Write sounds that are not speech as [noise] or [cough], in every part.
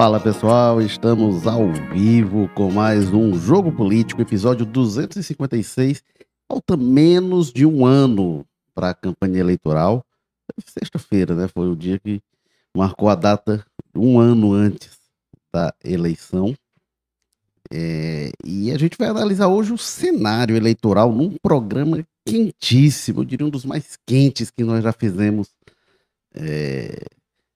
Fala pessoal, estamos ao vivo com mais um Jogo Político, episódio 256. Falta menos de um ano para a campanha eleitoral. Sexta-feira, né? Foi o dia que marcou a data um ano antes da eleição. É, e a gente vai analisar hoje o cenário eleitoral num programa quentíssimo, eu diria um dos mais quentes que nós já fizemos é,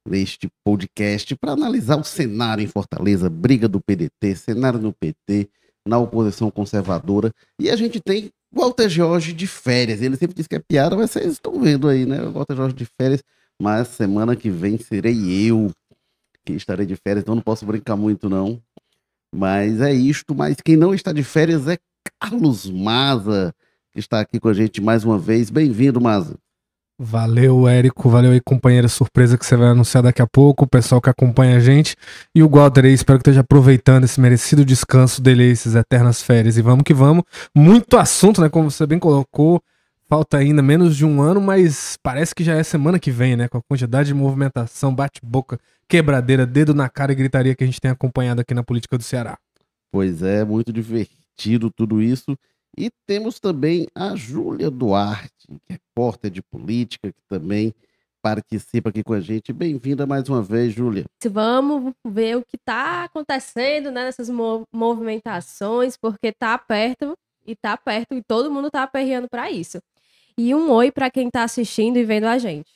neste podcast, para analisar o cenário em Fortaleza, briga do PDT, cenário no PT, na oposição conservadora. E a gente tem Walter Jorge de férias. Ele sempre diz que é piada, mas vocês estão vendo aí, né? Walter Jorge de férias. Mas semana que vem serei eu que estarei de férias, então não posso brincar muito, não. Mas é isto. Mas quem não está de férias é Carlos Maza, que está aqui com a gente mais uma vez. Bem-vindo, Maza. Valeu, Érico. Valeu aí, companheira surpresa que você vai anunciar daqui a pouco, o pessoal que acompanha a gente. E o Walter aí, espero que esteja aproveitando esse merecido descanso dele, esses eternas férias. E vamos que vamos. Muito assunto, né? Como você bem colocou. Falta ainda menos de um ano, mas parece que já é semana que vem, né? Com a quantidade de movimentação, bate-boca, quebradeira, dedo na cara e gritaria que a gente tem acompanhado aqui na política do Ceará. Pois é, muito divertido tudo isso. E temos também a Júlia Duarte, que é repórter de política, que também participa aqui com a gente. Bem-vinda mais uma vez, Júlia. Vamos ver o que está acontecendo né, nessas movimentações, porque está perto e está perto e todo mundo está aperreando para isso. E um oi para quem está assistindo e vendo a gente.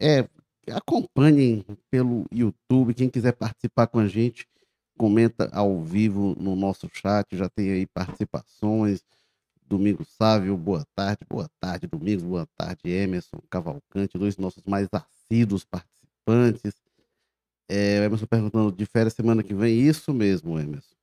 É, acompanhem pelo YouTube, quem quiser participar com a gente, comenta ao vivo no nosso chat, já tem aí participações. Domingo Sávio, boa tarde, boa tarde, Domingos, boa tarde, Emerson Cavalcante, dois nossos mais assíduos participantes. É, o Emerson perguntando de férias semana que vem, isso mesmo, Emerson.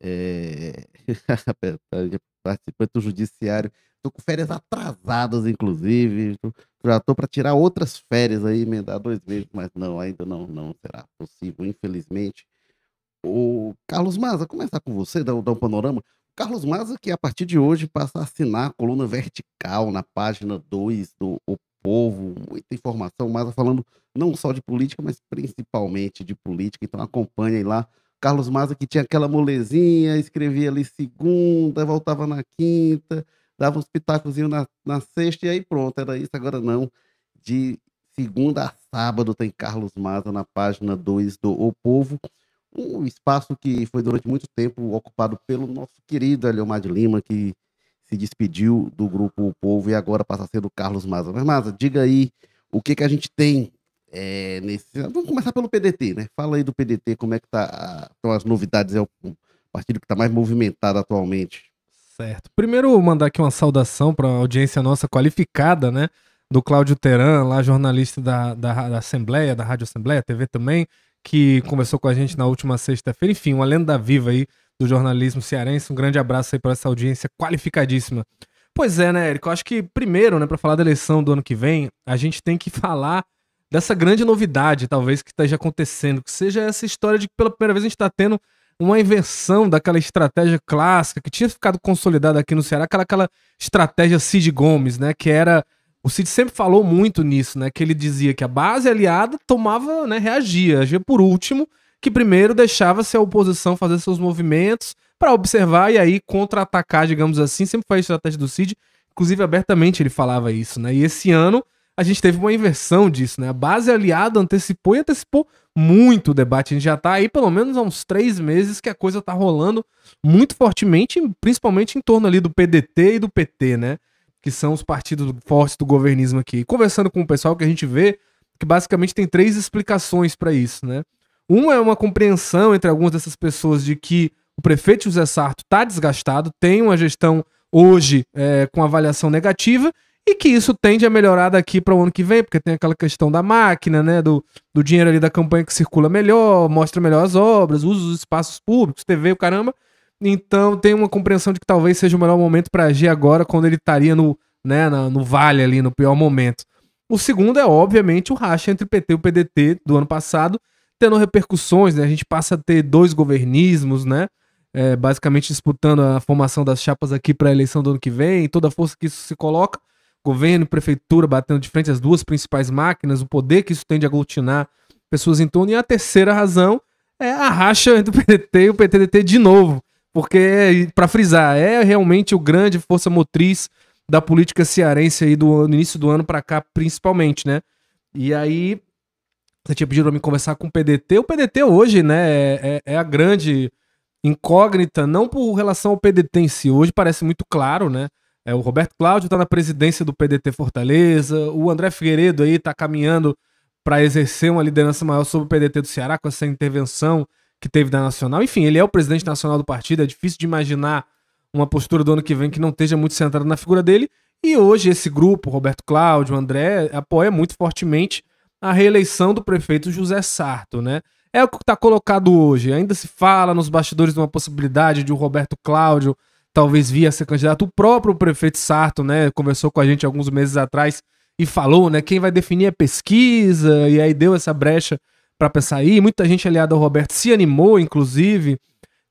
É... [laughs] participante do judiciário. Estou com férias atrasadas, inclusive. Tô, já estou para tirar outras férias aí, emendar dois meses, mas não, ainda não, não será possível, infelizmente. O Carlos Maza, começar com você, dar, dar um panorama. Carlos Maza, que a partir de hoje passa a assinar a coluna vertical na página 2 do O Povo, muita informação, Maza falando não só de política, mas principalmente de política, então acompanhem lá. Carlos Maza que tinha aquela molezinha, escrevia ali segunda, voltava na quinta, dava uns pitacos na, na sexta e aí pronto, era isso, agora não. De segunda a sábado tem Carlos Maza na página 2 do O Povo um espaço que foi durante muito tempo ocupado pelo nosso querido Eliomar de Lima, que se despediu do grupo O Povo e agora passa a ser do Carlos Maza. Mas, Maza, diga aí o que, que a gente tem é, nesse. Vamos começar pelo PDT, né? Fala aí do PDT, como é que tá, estão as novidades, é o partido que está mais movimentado atualmente. Certo. Primeiro, mandar aqui uma saudação para a audiência nossa qualificada, né? Do Cláudio Teran, lá jornalista da, da, da Assembleia, da Rádio Assembleia, TV também que conversou com a gente na última sexta-feira. Enfim, uma lenda viva aí do jornalismo cearense. Um grande abraço aí para essa audiência qualificadíssima. Pois é, né, Érico? Acho que primeiro, né, para falar da eleição do ano que vem, a gente tem que falar dessa grande novidade, talvez, que esteja acontecendo, que seja essa história de que pela primeira vez a gente está tendo uma invenção daquela estratégia clássica que tinha ficado consolidada aqui no Ceará, aquela, aquela estratégia Cid Gomes, né, que era o Cid sempre falou muito nisso, né? Que ele dizia que a base aliada tomava, né, reagia, agia por último, que primeiro deixava-se a oposição fazer seus movimentos para observar e aí contra-atacar, digamos assim. Sempre foi a estratégia do Cid, inclusive abertamente ele falava isso, né? E esse ano a gente teve uma inversão disso, né? A base aliada antecipou e antecipou muito o debate. A gente já tá aí pelo menos há uns três meses que a coisa tá rolando muito fortemente, principalmente em torno ali do PDT e do PT, né? Que são os partidos fortes do governismo aqui. conversando com o pessoal que a gente vê que basicamente tem três explicações para isso, né? Uma é uma compreensão entre algumas dessas pessoas de que o prefeito José Sarto está desgastado, tem uma gestão hoje é, com avaliação negativa e que isso tende a melhorar daqui para o ano que vem, porque tem aquela questão da máquina, né, do, do dinheiro ali da campanha que circula melhor, mostra melhor as obras, usa os espaços públicos, TV, o caramba. Então tem uma compreensão de que talvez seja o melhor momento para agir agora, quando ele estaria no, né, no, vale ali, no pior momento. O segundo é, obviamente, o racha entre o PT e o PDT do ano passado, tendo repercussões, né? A gente passa a ter dois governismos, né? É, basicamente disputando a formação das chapas aqui para a eleição do ano que vem, toda a força que isso se coloca, governo e prefeitura batendo de frente as duas principais máquinas, o poder que isso tende a aglutinar pessoas em torno. E a terceira razão é a racha entre o PDT e o PTDT de novo. Porque, para frisar, é realmente o grande força motriz da política cearense aí do, início do ano para cá, principalmente, né? E aí, você tinha pedido pra mim conversar com o PDT. O PDT hoje, né, é, é, é a grande incógnita, não por relação ao PDT em si. Hoje parece muito claro, né? É, o Roberto Cláudio está na presidência do PDT Fortaleza, o André Figueiredo aí está caminhando para exercer uma liderança maior sobre o PDT do Ceará com essa intervenção que teve da Nacional. Enfim, ele é o presidente nacional do partido, é difícil de imaginar uma postura do ano que vem que não esteja muito centrada na figura dele. E hoje esse grupo, Roberto Cláudio, André, apoia muito fortemente a reeleição do prefeito José Sarto, né? É o que está colocado hoje. Ainda se fala nos bastidores de uma possibilidade de o Roberto Cláudio talvez via ser candidato. O próprio prefeito Sarto, né, conversou com a gente alguns meses atrás e falou, né, quem vai definir é pesquisa, e aí deu essa brecha para pensar aí. Muita gente aliada ao Roberto se animou, inclusive,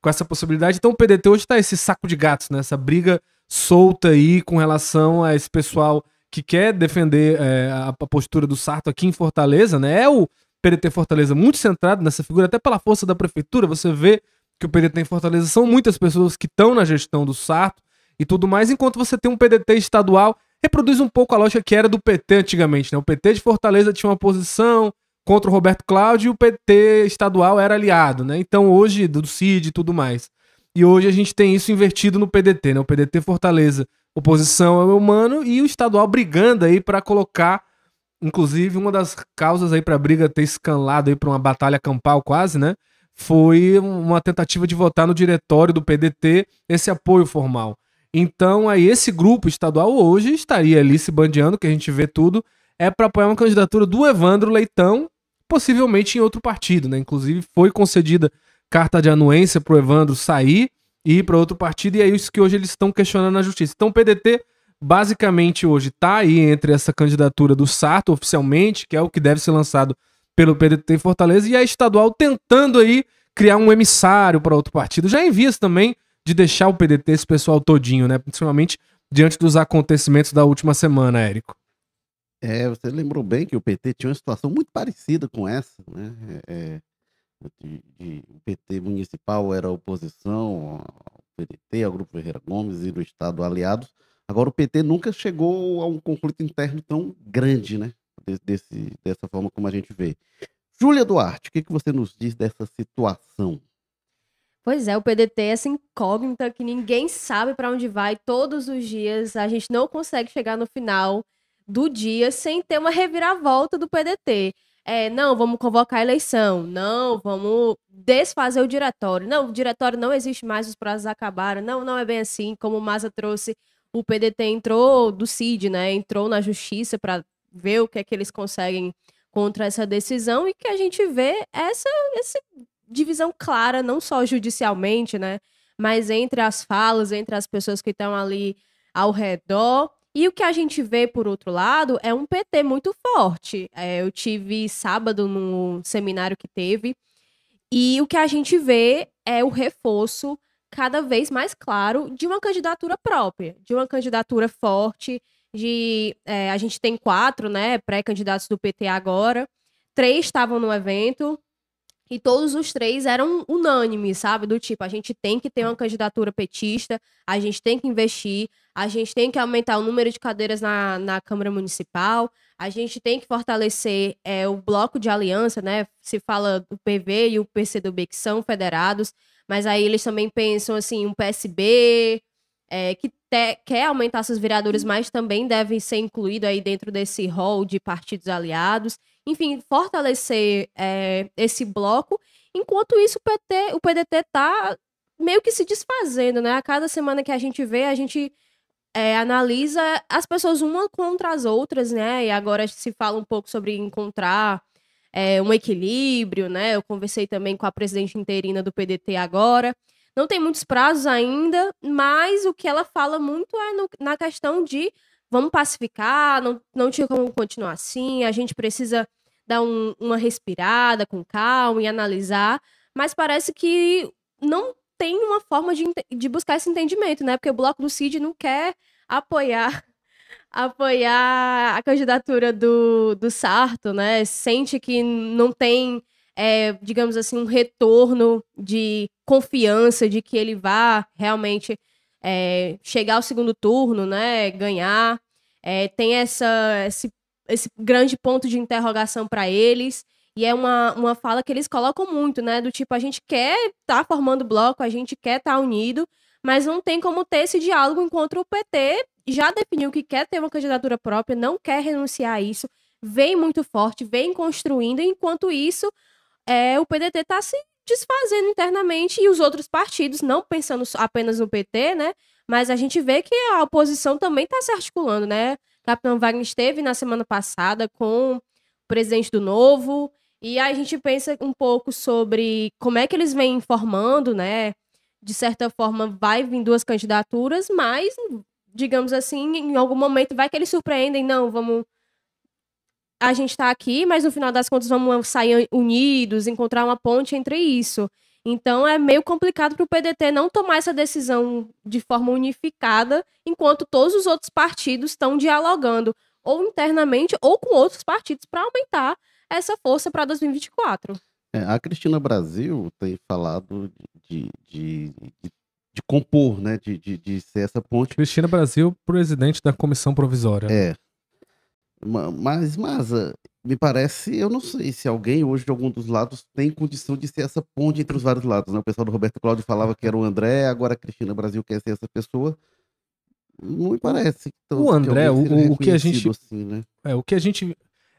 com essa possibilidade. Então o PDT hoje está esse saco de gatos, né, essa briga solta aí com relação a esse pessoal que quer defender é, a, a postura do Sarto aqui em Fortaleza, né? É o PDT Fortaleza muito centrado nessa figura, até pela força da prefeitura. Você vê que o PDT em Fortaleza são muitas pessoas que estão na gestão do Sarto e tudo mais, enquanto você tem um PDT estadual, reproduz um pouco a lógica que era do PT antigamente, né? O PT de Fortaleza tinha uma posição contra o Roberto Cláudio e o PT estadual era aliado, né? Então hoje, do CID e tudo mais. E hoje a gente tem isso invertido no PDT, né? O PDT Fortaleza, oposição ao humano e o estadual brigando aí para colocar, inclusive uma das causas aí para a briga ter escalado aí para uma batalha campal quase, né? foi uma tentativa de votar no diretório do PDT esse apoio formal. Então, aí esse grupo estadual hoje estaria ali se bandeando, que a gente vê tudo, é para apoiar uma candidatura do Evandro Leitão, possivelmente em outro partido, né? Inclusive foi concedida carta de anuência para o Evandro sair e ir para outro partido, e é isso que hoje eles estão questionando na justiça. Então, o PDT basicamente hoje está aí entre essa candidatura do Sarto oficialmente, que é o que deve ser lançado pelo PDT em Fortaleza e a estadual tentando aí criar um emissário para outro partido. Já em vias também de deixar o PDT esse pessoal todinho, né? Principalmente diante dos acontecimentos da última semana, Érico. É, você lembrou bem que o PT tinha uma situação muito parecida com essa, né? É, é de, de, o PT municipal era oposição ao PDT, ao Grupo Ferreira Gomes e do Estado aliados. Agora o PT nunca chegou a um conflito interno tão grande, né? desse, dessa forma como a gente vê. Júlia Duarte, o que, que você nos diz dessa situação? Pois é, o PDT é essa incógnita que ninguém sabe para onde vai todos os dias. A gente não consegue chegar no final do dia sem ter uma reviravolta do PDT. É, não, vamos convocar a eleição. Não, vamos desfazer o diretório. Não, o diretório não existe mais, os prazos acabaram. Não, não é bem assim. Como o Maza trouxe, o PDT entrou do CID, né? Entrou na justiça para ver o que é que eles conseguem contra essa decisão e que a gente vê essa, essa divisão clara, não só judicialmente, né? Mas entre as falas, entre as pessoas que estão ali ao redor. E o que a gente vê, por outro lado, é um PT muito forte. É, eu tive sábado num seminário que teve, e o que a gente vê é o reforço cada vez mais claro de uma candidatura própria, de uma candidatura forte, de. É, a gente tem quatro, né, pré-candidatos do PT agora. Três estavam no evento. E todos os três eram unânimes, sabe? Do tipo, a gente tem que ter uma candidatura petista, a gente tem que investir, a gente tem que aumentar o número de cadeiras na, na Câmara Municipal, a gente tem que fortalecer é, o bloco de aliança, né? Se fala do PV e o PCdoB, que são federados, mas aí eles também pensam, assim, um PSB, é, que te, quer aumentar seus vereadores, mas também deve ser incluído aí dentro desse rol de partidos aliados. Enfim, fortalecer é, esse bloco. Enquanto isso, o, PT, o PDT está meio que se desfazendo, né? A cada semana que a gente vê, a gente é, analisa as pessoas uma contra as outras, né? E agora se fala um pouco sobre encontrar é, um equilíbrio, né? Eu conversei também com a presidente interina do PDT agora. Não tem muitos prazos ainda, mas o que ela fala muito é no, na questão de vamos pacificar, não, não tinha como continuar assim, a gente precisa dar um, uma respirada com calma e analisar, mas parece que não tem uma forma de, de buscar esse entendimento, né? Porque o Bloco do CID não quer apoiar [laughs] apoiar a candidatura do, do Sarto, né? Sente que não tem, é, digamos assim, um retorno de confiança de que ele vá realmente é, chegar ao segundo turno, né? Ganhar. É, tem essa, esse, esse grande ponto de interrogação para eles. E é uma, uma fala que eles colocam muito, né? Do tipo, a gente quer estar tá formando bloco, a gente quer estar tá unido, mas não tem como ter esse diálogo enquanto o PT já definiu que quer ter uma candidatura própria, não quer renunciar a isso, vem muito forte, vem construindo, enquanto isso, é, o PDT está se desfazendo internamente e os outros partidos, não pensando apenas no PT, né? Mas a gente vê que a oposição também está se articulando, né? Capitão Wagner esteve na semana passada com o presidente do Novo, e a gente pensa um pouco sobre como é que eles vêm informando, né? De certa forma, vai vir duas candidaturas, mas, digamos assim, em algum momento vai que eles surpreendem, não, vamos. A gente está aqui, mas no final das contas vamos sair unidos, encontrar uma ponte entre isso. Então é meio complicado para o PDT não tomar essa decisão de forma unificada, enquanto todos os outros partidos estão dialogando, ou internamente, ou com outros partidos, para aumentar essa força para 2024. É, a Cristina Brasil tem falado de, de, de, de compor, né? De, de, de, ser essa ponte. Cristina Brasil, presidente da comissão provisória. É. Mas, mas me parece, eu não sei se alguém hoje de algum dos lados tem condição de ser essa ponte entre os vários lados. Né? O pessoal do Roberto Cláudio falava que era o André, agora a Cristina Brasil quer ser essa pessoa. Não me parece. o André, o, o que a gente. Assim, né? É, o que a gente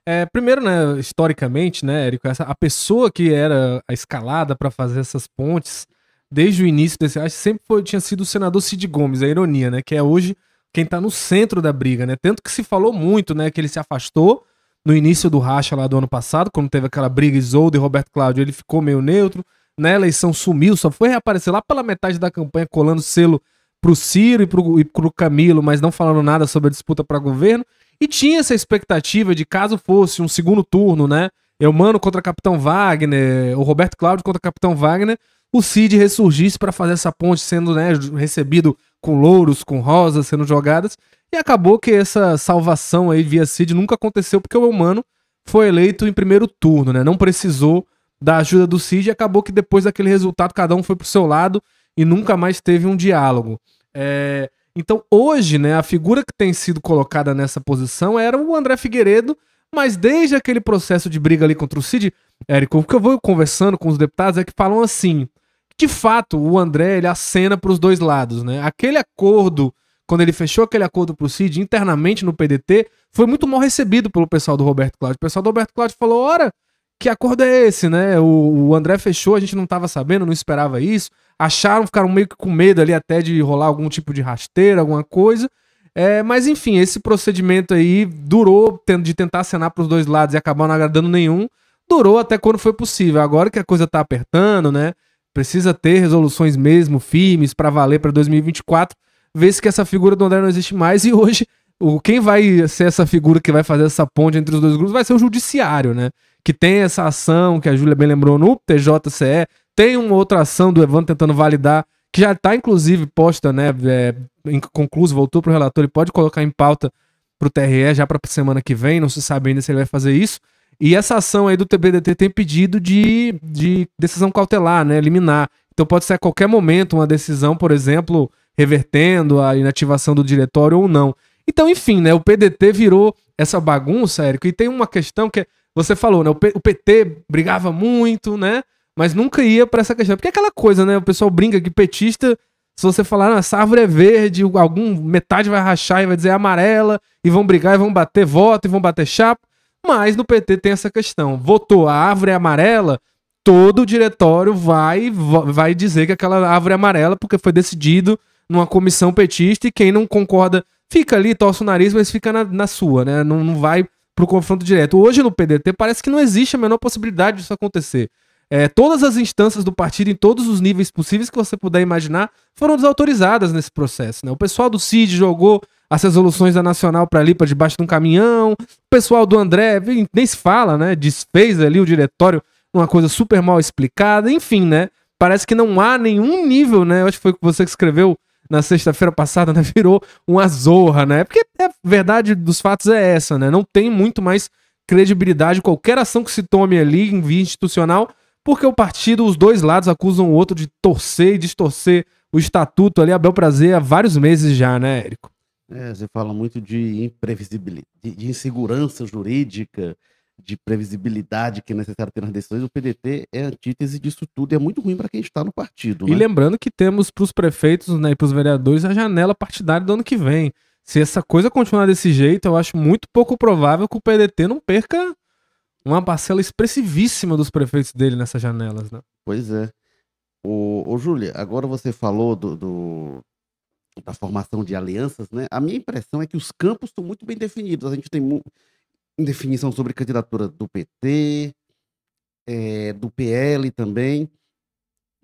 é, primeiro, né, historicamente, né, Érico, essa, a pessoa que era a escalada para fazer essas pontes, desde o início desse, acho sempre foi, tinha sido o senador Cid Gomes, a ironia, né, que é hoje quem está no centro da briga, né, tanto que se falou muito, né, que ele se afastou no início do racha lá do ano passado, quando teve aquela briga Isoldo e Roberto Cláudio, ele ficou meio neutro, na eleição sumiu, só foi reaparecer lá pela metade da campanha colando selo pro Ciro e pro, e pro Camilo, mas não falando nada sobre a disputa para governo. E tinha essa expectativa de caso fosse um segundo turno, né? Eumano contra Capitão Wagner, o Roberto Cláudio contra Capitão Wagner, o Cid ressurgisse para fazer essa ponte sendo né, recebido com louros, com rosas sendo jogadas. E acabou que essa salvação aí via Cid nunca aconteceu porque o Eumano foi eleito em primeiro turno, né? Não precisou da ajuda do Cid e acabou que depois daquele resultado cada um foi pro seu lado e nunca mais teve um diálogo. É... Então, hoje, né, a figura que tem sido colocada nessa posição era o André Figueiredo, mas desde aquele processo de briga ali contra o Cid, Érico, o que eu vou conversando com os deputados é que falam assim: de fato, o André ele acena para os dois lados, né? Aquele acordo, quando ele fechou aquele acordo para o Cid internamente no PDT, foi muito mal recebido pelo pessoal do Roberto Cláudio. O pessoal do Roberto Cláudio falou: ora, que acordo é esse, né? O, o André fechou, a gente não estava sabendo, não esperava isso acharam, ficaram meio que com medo ali até de rolar algum tipo de rasteira, alguma coisa. É, mas enfim, esse procedimento aí durou de tentar acenar para os dois lados e acabar não agradando nenhum, durou até quando foi possível. Agora que a coisa tá apertando, né? Precisa ter resoluções mesmo firmes para valer para 2024. Vê-se que essa figura do André não existe mais e hoje o quem vai ser essa figura que vai fazer essa ponte entre os dois grupos vai ser o judiciário, né? Que tem essa ação que a Júlia bem lembrou no TJCE, tem uma outra ação do Evandro tentando validar, que já está inclusive posta, né? É, concluso, voltou para o relator e pode colocar em pauta para o TRE já para semana que vem, não se sabe ainda se ele vai fazer isso. E essa ação aí do TBDT tem pedido de, de decisão cautelar, né? Eliminar. Então pode ser a qualquer momento uma decisão, por exemplo, revertendo a inativação do diretório ou não. Então, enfim, né? O PDT virou essa bagunça, Érico, e tem uma questão que é, você falou, né? O, P, o PT brigava muito, né? mas nunca ia para essa questão. Porque é aquela coisa, né? O pessoal brinca que petista, se você falar, ah, essa árvore é verde, algum metade vai rachar e vai dizer amarela, e vão brigar e vão bater voto e vão bater chapa. Mas no PT tem essa questão. Votou a árvore é amarela, todo o diretório vai, vai dizer que aquela árvore é amarela porque foi decidido numa comissão petista e quem não concorda fica ali, torce o nariz, mas fica na, na sua, né? Não, não vai pro confronto direto. Hoje no PDT parece que não existe a menor possibilidade disso acontecer. É, todas as instâncias do partido, em todos os níveis possíveis que você puder imaginar, foram desautorizadas nesse processo. Né? O pessoal do CID jogou as resoluções da Nacional para ali, para debaixo de um caminhão. O pessoal do André, nem se fala, né? Desfez ali o diretório, uma coisa super mal explicada. Enfim, né? Parece que não há nenhum nível, né? Eu acho que foi você que escreveu na sexta-feira passada, né? [laughs] Virou uma zorra, né? Porque a verdade dos fatos é essa, né? Não tem muito mais credibilidade qualquer ação que se tome ali em via institucional, porque o partido, os dois lados acusam o outro de torcer e distorcer o estatuto ali a bel prazer há vários meses já, né, Érico? É, você fala muito de imprevisibilidade, de, de insegurança jurídica, de previsibilidade que é necessário ter nas decisões, o PDT é antítese disso tudo e é muito ruim para quem está no partido. E né? lembrando que temos para os prefeitos né, e para os vereadores a janela partidária do ano que vem. Se essa coisa continuar desse jeito, eu acho muito pouco provável que o PDT não perca uma parcela expressivíssima dos prefeitos dele nessas janelas. Né? Pois é. Ô, ô Júlia, agora você falou do, do, da formação de alianças, né? A minha impressão é que os campos estão muito bem definidos. A gente tem definição sobre candidatura do PT, é, do PL também,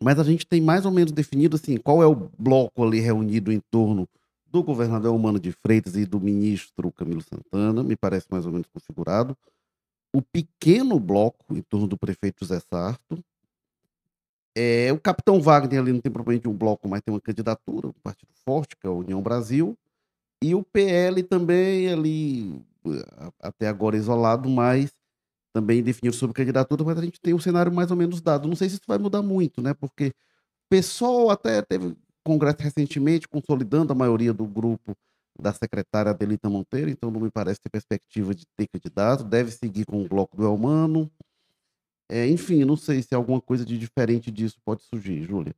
mas a gente tem mais ou menos definido assim qual é o bloco ali reunido em torno do governador Humano de Freitas e do ministro Camilo Santana, me parece mais ou menos configurado. O pequeno bloco em torno do prefeito José Sarto. É, o capitão Wagner ali não tem propriamente um bloco, mas tem uma candidatura, um partido forte, que é a União Brasil. E o PL também ali até agora isolado, mas também definiu sobre candidatura, mas a gente tem um cenário mais ou menos dado. Não sei se isso vai mudar muito, né? Porque pessoal até teve congresso recentemente, consolidando a maioria do grupo da secretária Adelita Monteiro, então não me parece ter perspectiva de ter candidato, deve seguir com o bloco do Elmano. É, enfim, não sei se alguma coisa de diferente disso pode surgir, Júlia.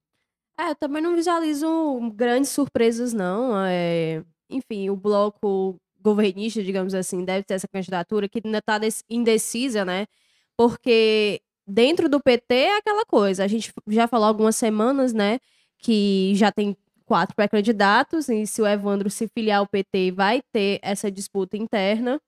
É, também não visualizo grandes surpresas, não. É, enfim, o bloco governista, digamos assim, deve ter essa candidatura, que ainda está indecisa, né? Porque dentro do PT é aquela coisa. A gente já falou algumas semanas, né? Que já tem quatro pré-candidatos, e se o Evandro se filiar ao PT, vai ter essa disputa interna.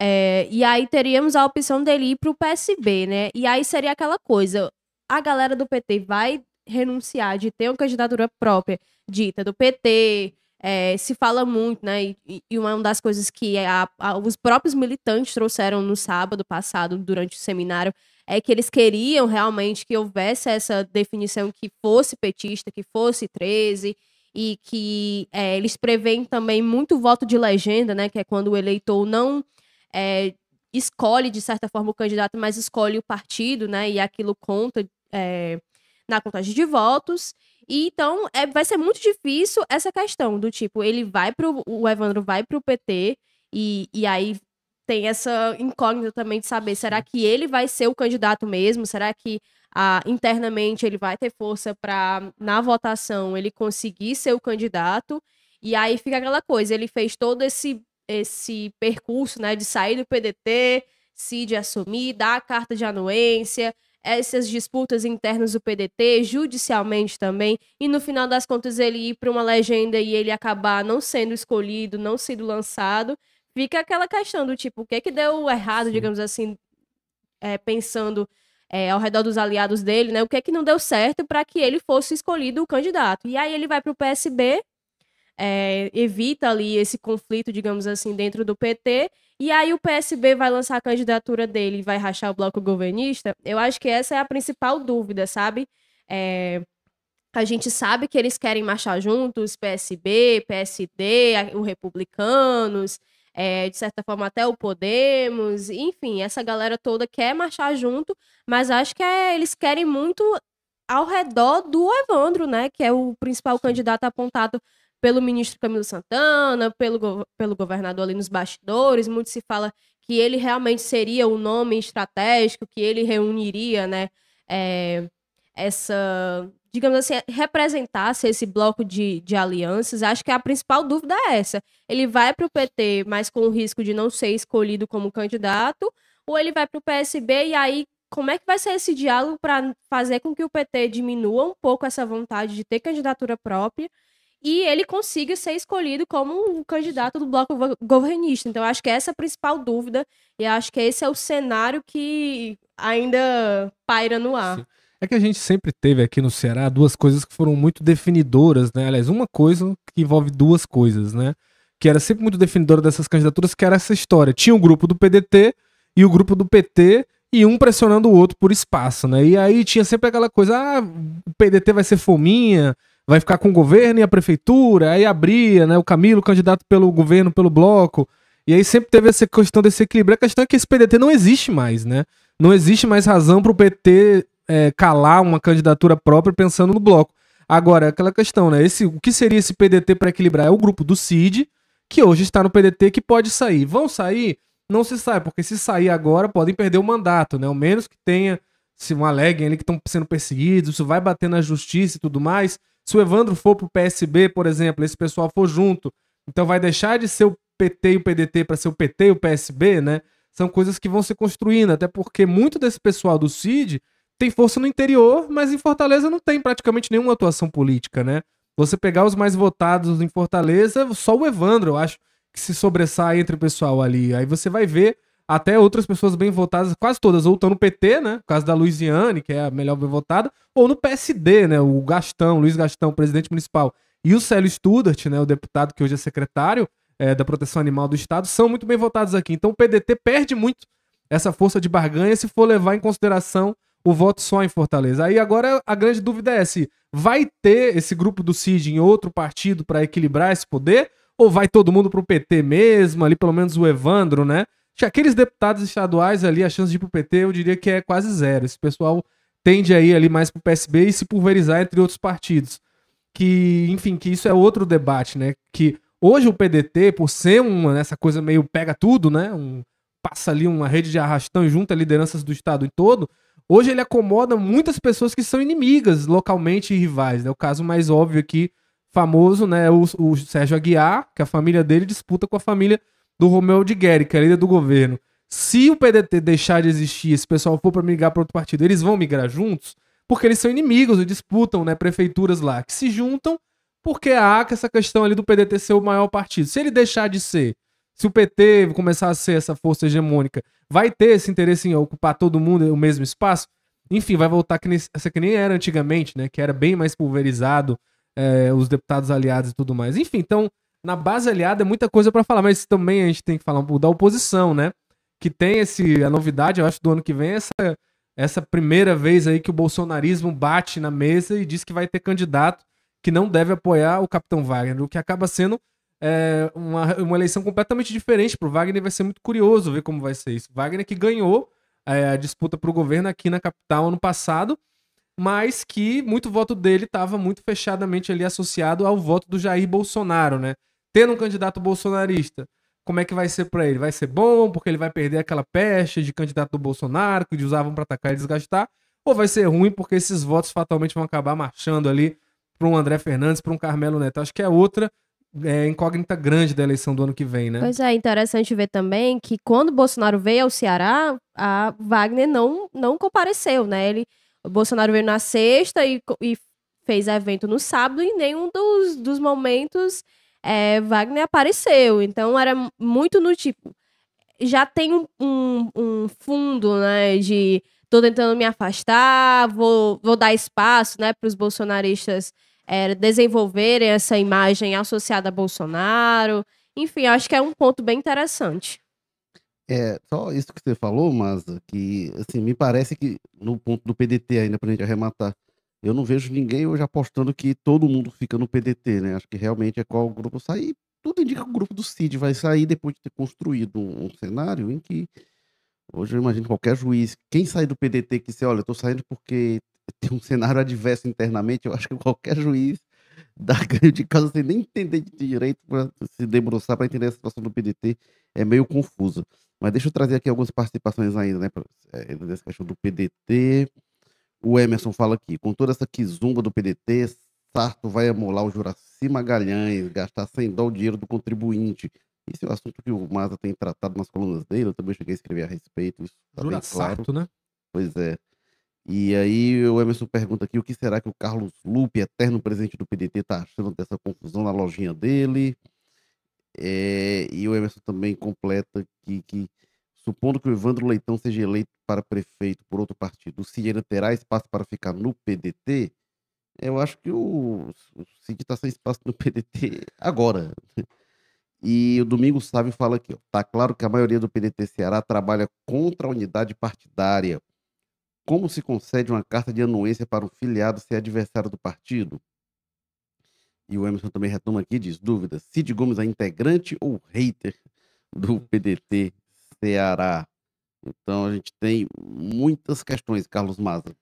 É, e aí teríamos a opção dele ir para o PSB, né? E aí seria aquela coisa: a galera do PT vai renunciar de ter uma candidatura própria dita do PT, é, se fala muito, né? E, e, uma das coisas que a, a, os próprios militantes trouxeram no sábado passado, durante o seminário, é que eles queriam realmente que houvesse essa definição que fosse petista, que fosse 13, e que é, eles preveem também muito voto de legenda, né? Que é quando o eleitor não é, escolhe, de certa forma, o candidato, mas escolhe o partido, né? E aquilo conta é, na contagem de votos. E então é, vai ser muito difícil essa questão do tipo, ele vai pro. O Evandro vai pro PT e, e aí tem essa incógnita também de saber, será que ele vai ser o candidato mesmo? Será que ah, internamente ele vai ter força para, na votação, ele conseguir ser o candidato? E aí fica aquela coisa, ele fez todo esse, esse percurso né, de sair do PDT, se de assumir, dar a carta de anuência, essas disputas internas do PDT, judicialmente também, e no final das contas ele ir para uma legenda e ele acabar não sendo escolhido, não sendo lançado, fica aquela questão do tipo, o que é que deu errado, Sim. digamos assim, é, pensando é, ao redor dos aliados dele, né? O que é que não deu certo para que ele fosse escolhido o candidato. E aí ele vai para o PSB, é, evita ali esse conflito, digamos assim, dentro do PT, e aí o PSB vai lançar a candidatura dele e vai rachar o bloco governista, eu acho que essa é a principal dúvida, sabe? É, a gente sabe que eles querem marchar juntos, PSB, PSD, o Republicanos, é, de certa forma até o Podemos, enfim, essa galera toda quer marchar junto, mas acho que é, eles querem muito ao redor do Evandro, né, que é o principal candidato apontado pelo ministro Camilo Santana, pelo, pelo governador ali nos bastidores. Muito se fala que ele realmente seria o nome estratégico, que ele reuniria, né, é, essa, digamos assim, representasse esse bloco de, de alianças. Acho que a principal dúvida é essa. Ele vai para o PT, mas com o risco de não ser escolhido como candidato, ou ele vai para o PSB e aí como é que vai ser esse diálogo para fazer com que o PT diminua um pouco essa vontade de ter candidatura própria e ele consiga ser escolhido como um candidato do bloco governista. Então, acho que essa é a principal dúvida e acho que esse é o cenário que ainda paira no ar. Sim. É que a gente sempre teve aqui no Ceará duas coisas que foram muito definidoras, né? Aliás, uma coisa que envolve duas coisas, né? Que era sempre muito definidora dessas candidaturas, que era essa história. Tinha o grupo do PDT e o grupo do PT, e um pressionando o outro por espaço, né? E aí tinha sempre aquela coisa, ah, o PDT vai ser fominha, vai ficar com o governo e a prefeitura, aí abria, né, o Camilo, candidato pelo governo, pelo bloco, e aí sempre teve essa questão desse equilíbrio. A questão é que esse PDT não existe mais, né? Não existe mais razão para o PT é, calar uma candidatura própria pensando no bloco. Agora, aquela questão, né? Esse, o que seria esse PDT para equilibrar? É o grupo do CID, que hoje está no PDT, que pode sair. Vão sair? Não se sabe, porque se sair agora, podem perder o mandato, né? Ao menos que tenha, se um aleguem ali que estão sendo perseguidos, isso vai bater na justiça e tudo mais. Se o Evandro for pro PSB, por exemplo, esse pessoal for junto, então vai deixar de ser o PT e o PDT para ser o PT e o PSB, né? São coisas que vão se construindo, até porque muito desse pessoal do CID tem força no interior, mas em Fortaleza não tem praticamente nenhuma atuação política, né? Você pegar os mais votados em Fortaleza, só o Evandro, eu acho, que se sobressai entre o pessoal ali. Aí você vai ver até outras pessoas bem votadas, quase todas, ou estão no PT, né? Por causa da Luiziane, que é a melhor bem votada, ou no PSD, né? O Gastão, Luiz Gastão, presidente municipal, e o Célio Studart, né? O deputado que hoje é secretário é, da Proteção Animal do Estado, são muito bem votados aqui. Então o PDT perde muito essa força de barganha se for levar em consideração o voto só em Fortaleza. Aí agora a grande dúvida é se vai ter esse grupo do CID em outro partido para equilibrar esse poder ou vai todo mundo pro PT mesmo, ali pelo menos o Evandro, né? Aqueles deputados estaduais ali, a chance de ir pro PT, eu diria que é quase zero. Esse pessoal tende a ir ali mais pro PSB e se pulverizar entre outros partidos. Que, enfim, que isso é outro debate, né? Que hoje o PDT, por ser uma, essa coisa meio pega tudo, né? Um, passa ali uma rede de arrastão e junta lideranças do estado em todo, Hoje ele acomoda muitas pessoas que são inimigas localmente e rivais. Né? O caso mais óbvio aqui, famoso, né, o, o Sérgio Aguiar, que a família dele disputa com a família do Romeu de Guerre, que é líder do governo. Se o PDT deixar de existir, esse pessoal for para migrar para outro partido, eles vão migrar juntos, porque eles são inimigos e disputam, né, prefeituras lá, que se juntam porque há essa questão ali do PDT ser o maior partido. Se ele deixar de ser se o PT começar a ser essa força hegemônica, vai ter esse interesse em ocupar todo mundo o mesmo espaço? Enfim, vai voltar que, nem, que nem era antigamente, né? Que era bem mais pulverizado, é, os deputados aliados e tudo mais. Enfim, então, na base aliada é muita coisa para falar, mas também a gente tem que falar um pouco da oposição, né? Que tem esse. A novidade, eu acho, do ano que vem, essa, essa primeira vez aí que o bolsonarismo bate na mesa e diz que vai ter candidato que não deve apoiar o capitão Wagner, o que acaba sendo é, uma, uma eleição completamente diferente para o Wagner. Vai ser muito curioso ver como vai ser isso. Wagner que ganhou é, a disputa para o governo aqui na capital ano passado, mas que muito voto dele estava muito fechadamente ali associado ao voto do Jair Bolsonaro, né? Tendo um candidato bolsonarista, como é que vai ser para ele? Vai ser bom porque ele vai perder aquela peste de candidato do Bolsonaro que usavam para atacar e desgastar? Ou vai ser ruim porque esses votos fatalmente vão acabar marchando ali para um André Fernandes, para um Carmelo Neto? Acho que é outra é, incógnita grande da eleição do ano que vem, né? Pois é, interessante ver também que quando Bolsonaro veio ao Ceará, a Wagner não, não compareceu, né? Ele, o Bolsonaro veio na sexta e, e fez evento no sábado e nenhum dos, dos momentos é, Wagner apareceu. Então era muito no tipo. Já tem um, um, um fundo, né? De tô tentando me afastar, vou, vou dar espaço, né, para os bolsonaristas é, desenvolverem essa imagem associada a Bolsonaro. Enfim, acho que é um ponto bem interessante. É, só isso que você falou, mas que assim, me parece que no ponto do PDT ainda pra gente arrematar, eu não vejo ninguém hoje apostando que todo mundo fica no PDT, né? Acho que realmente é qual grupo sair. Tudo indica que o grupo do CID vai sair depois de ter construído um, um cenário em que hoje eu imagino qualquer juiz, quem sair do PDT que se olha, eu tô saindo porque tem um cenário adverso internamente, eu acho que qualquer juiz dá [laughs] ganho de causa sem nem entender de direito para se debruçar para entender a situação do PDT é meio confusa. Mas deixa eu trazer aqui algumas participações ainda, né, pra, é, nessa questão do PDT. O Emerson fala aqui, com toda essa quizumba do PDT, Sarto vai amolar o Juraci Magalhães, gastar sem dó o dinheiro do contribuinte. Esse é o assunto que o Maza tem tratado nas colunas dele, eu também cheguei a escrever a respeito. Isso tá Jura claro. Sarto, né? Pois é. E aí o Emerson pergunta aqui o que será que o Carlos Lupe, eterno presidente do PDT, está achando dessa confusão na lojinha dele. É, e o Emerson também completa que, que, supondo que o Evandro Leitão seja eleito para prefeito por outro partido, o Cid terá espaço para ficar no PDT? Eu acho que o, o Cid está sem espaço no PDT agora. E o Domingo Sávio fala aqui, ó, tá claro que a maioria do PDT Ceará trabalha contra a unidade partidária como se concede uma carta de anuência para um filiado ser adversário do partido? E o Emerson também retoma aqui, diz, dúvida, Cid Gomes é integrante ou hater do PDT Ceará? Então a gente tem muitas questões, Carlos Maza.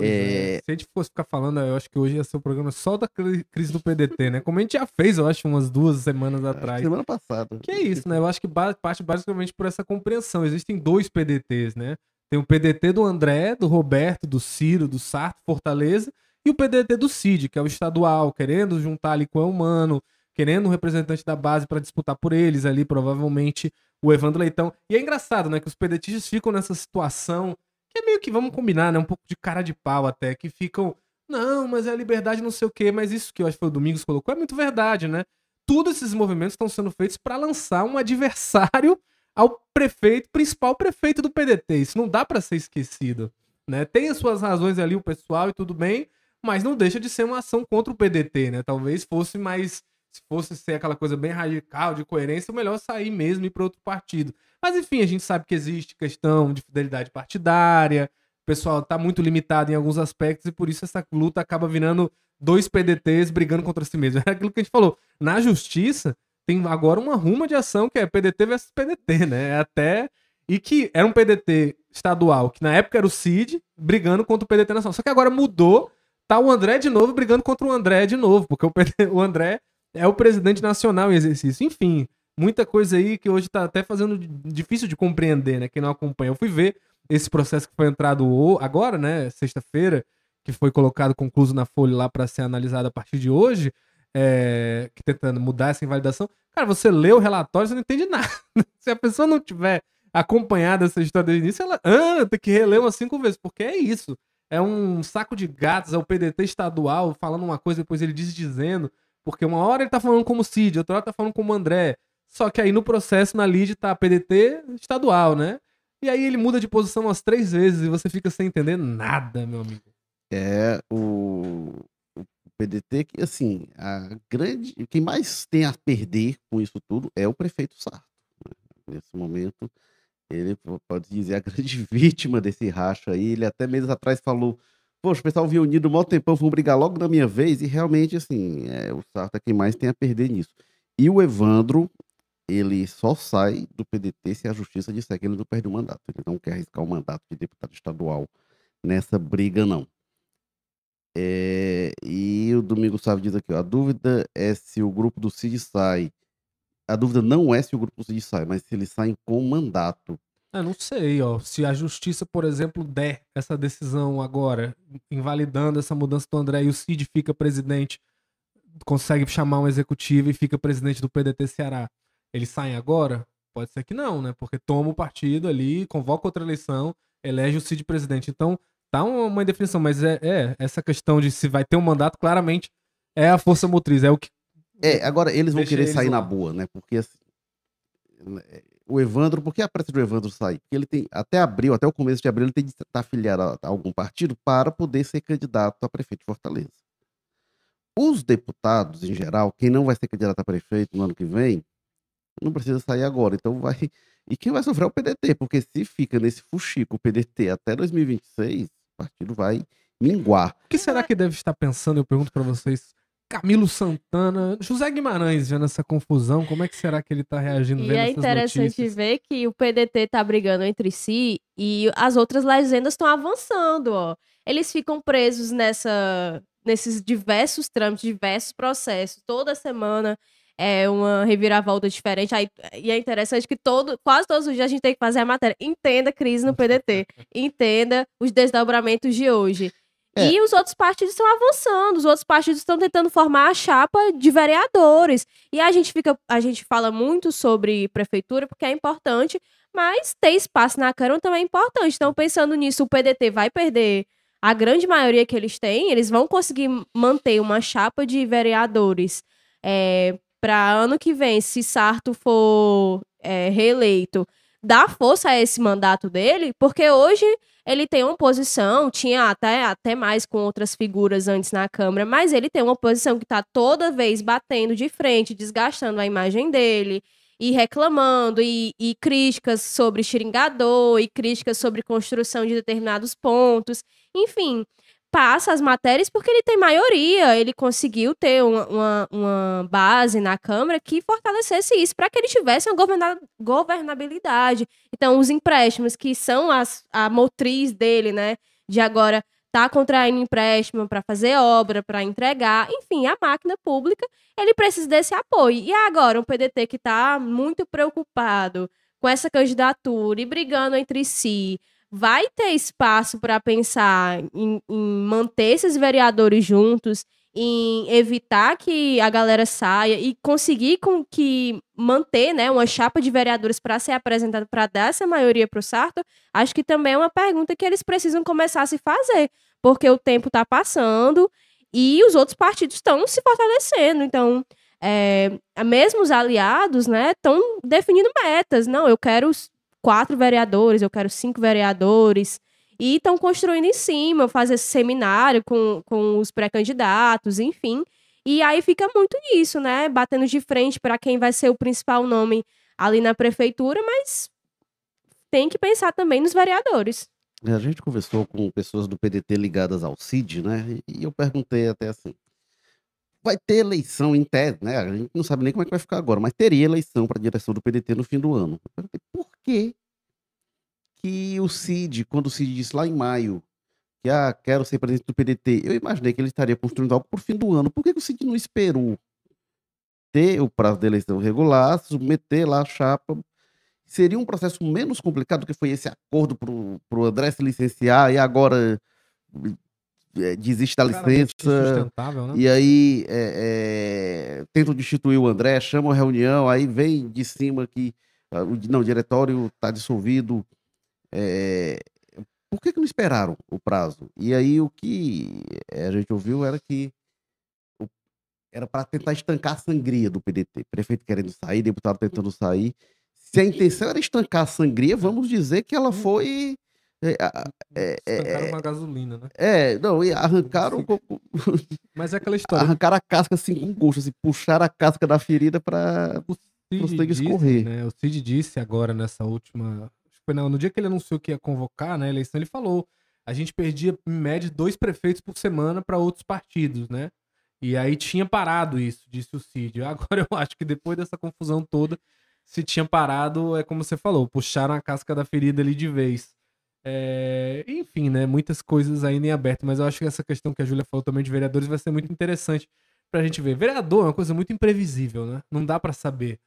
É. É. Se a gente fosse ficar falando, eu acho que hoje ia ser o programa só da cri- crise do PDT, né? Como a gente já fez, eu acho, umas duas semanas que atrás. Semana passada. Que é isso, né? Eu acho que parte basicamente por essa compreensão. Existem dois PDTs, né? Tem o PDT do André, do Roberto, do Ciro, do Sarto, Fortaleza, e o PDT do Cid, que é o estadual, querendo juntar ali com o Humano, querendo um representante da base para disputar por eles ali, provavelmente o Evandro Leitão. E é engraçado, né? Que os PDTistas ficam nessa situação que é meio que, vamos combinar, né? Um pouco de cara de pau até, que ficam. Não, mas é a liberdade não sei o quê, mas isso que eu acho que foi o Domingos colocou é muito verdade, né? Todos esses movimentos estão sendo feitos para lançar um adversário ao prefeito, principal prefeito do PDT. Isso não dá para ser esquecido, né? Tem as suas razões ali, o pessoal e tudo bem, mas não deixa de ser uma ação contra o PDT, né? Talvez fosse mais. Se fosse ser aquela coisa bem radical, de coerência, melhor sair mesmo e ir para outro partido. Mas enfim, a gente sabe que existe questão de fidelidade partidária, o pessoal tá muito limitado em alguns aspectos e por isso essa luta acaba virando dois PDTs brigando contra si mesmo. [laughs] É aquilo que a gente falou. Na justiça, tem agora uma ruma de ação que é PDT versus PDT, né? É Até. E que era um PDT estadual, que na época era o CID, brigando contra o PDT nacional. Só que agora mudou, tá o André de novo brigando contra o André de novo, porque o, o André é o presidente nacional em exercício. Enfim, muita coisa aí que hoje tá até fazendo di- difícil de compreender, né? Quem não acompanha. Eu fui ver esse processo que foi entrado agora, né? Sexta-feira, que foi colocado concluso na Folha lá para ser analisado a partir de hoje, é, que tentando mudar essa invalidação. Cara, você lê o relatório, você não entende nada. [laughs] Se a pessoa não tiver acompanhado essa história desde o início, ela ah, tem que reler umas cinco vezes, porque é isso. É um saco de gatos, é o PDT estadual falando uma coisa, depois ele diz dizendo, porque uma hora ele tá falando como Cid, outra hora tá falando como André. Só que aí no processo, na lead, tá PDT estadual, né? E aí ele muda de posição umas três vezes e você fica sem entender nada, meu amigo. É o, o PDT que, assim, a grande. Quem mais tem a perder com isso tudo é o prefeito Sarto. né? Nesse momento, ele po- pode dizer a [laughs] grande vítima desse racho aí. Ele até meses atrás falou: Poxa, o pessoal vinha unido um maior tempão, vão brigar logo na minha vez. E realmente, assim, é, o é quem mais tem a perder nisso. E o Evandro, ele só sai do PDT se a justiça disser que ele não perde o mandato. Ele não quer arriscar o mandato de deputado estadual nessa briga, não. É, e o Domingo Sávio diz aqui, ó, a dúvida é se o grupo do CID sai. A dúvida não é se o grupo do CID sai, mas se eles saem com mandato. Eu não sei, ó. Se a justiça, por exemplo, der essa decisão agora, invalidando essa mudança do André e o Cid fica presidente, consegue chamar um executivo e fica presidente do PDT Ceará, eles saem agora? Pode ser que não, né? Porque toma o partido ali, convoca outra eleição, elege o Cid presidente. Então, tá uma, indefinição, mas é, é essa questão de se vai ter um mandato, claramente é a força motriz, é o que. É, agora eles vão Deixa querer eles sair na boa, né? Porque assim, o Evandro, por que a pressa do Evandro sair? Porque ele tem, até abril, até o começo de abril, ele tem de estar afiliado a, a algum partido para poder ser candidato a prefeito de Fortaleza. Os deputados, em geral, quem não vai ser candidato a prefeito no ano que vem, não precisa sair agora. Então vai. E quem vai sofrer é o PDT, porque se fica nesse fuxico o PDT até 2026, o partido vai minguar. O que será que deve estar pensando? Eu pergunto pra vocês. Camilo Santana, José Guimarães, vendo essa confusão, como é que será que ele tá reagindo E é interessante notícias? ver que o PDT tá brigando entre si e as outras legendas estão avançando, ó. Eles ficam presos nessa, nesses diversos trâmites, diversos processos. Toda semana é uma reviravolta diferente. Aí, e é interessante que todo, quase todos os dias a gente tem que fazer a matéria. Entenda a crise no PDT. [laughs] Entenda os desdobramentos de hoje. É. E os outros partidos estão avançando, os outros partidos estão tentando formar a chapa de vereadores. E a gente fica, a gente fala muito sobre prefeitura porque é importante, mas ter espaço na Câmara também é importante. Então, pensando nisso, o PDT vai perder a grande maioria que eles têm, eles vão conseguir manter uma chapa de vereadores para ano que vem, se Sarto for é, reeleito, dar força a esse mandato dele, porque hoje ele tem uma posição, tinha até, até mais com outras figuras antes na Câmara, mas ele tem uma posição que está toda vez batendo de frente, desgastando a imagem dele, e reclamando, e, e críticas sobre xeringador, e críticas sobre construção de determinados pontos. Enfim, passa as matérias porque ele tem maioria, ele conseguiu ter uma, uma, uma base na Câmara que fortalecesse isso, para que ele tivesse uma governa governabilidade. Então, os empréstimos, que são as, a motriz dele, né, de agora tá contraindo empréstimo para fazer obra, para entregar, enfim, a máquina pública, ele precisa desse apoio. E agora, um PDT que está muito preocupado com essa candidatura e brigando entre si, vai ter espaço para pensar em, em, manter esses vereadores juntos, em evitar que a galera saia e conseguir com que manter né, uma chapa de vereadores para ser apresentada para dar essa maioria para o Sarto, acho que também é uma pergunta que eles precisam começar a se fazer, porque o tempo está passando e os outros partidos estão se fortalecendo. Então, é, mesmo os aliados estão né, definindo metas. Não, eu quero quatro vereadores, eu quero cinco vereadores. E estão construindo em cima, fazer esse seminário com, com os pré-candidatos, enfim. E aí fica muito nisso, né? Batendo de frente para quem vai ser o principal nome ali na prefeitura, mas tem que pensar também nos vereadores. É, a gente conversou com pessoas do PDT ligadas ao CID, né? E eu perguntei até assim: vai ter eleição em tese, né? A gente não sabe nem como é que vai ficar agora, mas teria eleição para a direção do PDT no fim do ano. Eu perguntei, por que que o Cid, quando o Cid disse lá em maio que ah, quero ser presidente do PDT, eu imaginei que ele estaria construindo algo por fim do ano. Por que, que o Cid não esperou ter o prazo da eleição regular, submeter lá a chapa? Seria um processo menos complicado do que foi esse acordo para o André se licenciar e agora é, desiste da licença. Né? E aí é, é, tentam destituir o André, chamam a reunião, aí vem de cima que não, o diretório está dissolvido. É, por que, que não esperaram o prazo? E aí o que é, a gente ouviu era que era para tentar estancar a sangria do PDT. Prefeito querendo sair, deputado tentando sair. Se a intenção era estancar a sangria, vamos dizer que ela foi é, é, é, uma gasolina, né? É, não, e arrancaram. Mas é aquela história. Arrancaram a casca assim com gosto, assim, puxaram a casca da ferida para o sangue escorrer. Né, o Cid disse agora nessa última. Foi no dia que ele anunciou que ia convocar né, a eleição, ele falou: a gente perdia, em média, dois prefeitos por semana para outros partidos, né? E aí tinha parado isso, disse o Cid. [laughs] Agora eu acho que depois dessa confusão toda, se tinha parado, é como você falou, puxaram a casca da ferida ali de vez. É, enfim, né? Muitas coisas ainda em aberto, mas eu acho que essa questão que a Júlia falou também de vereadores vai ser muito interessante pra gente ver. Vereador é uma coisa muito imprevisível, né? Não dá para saber.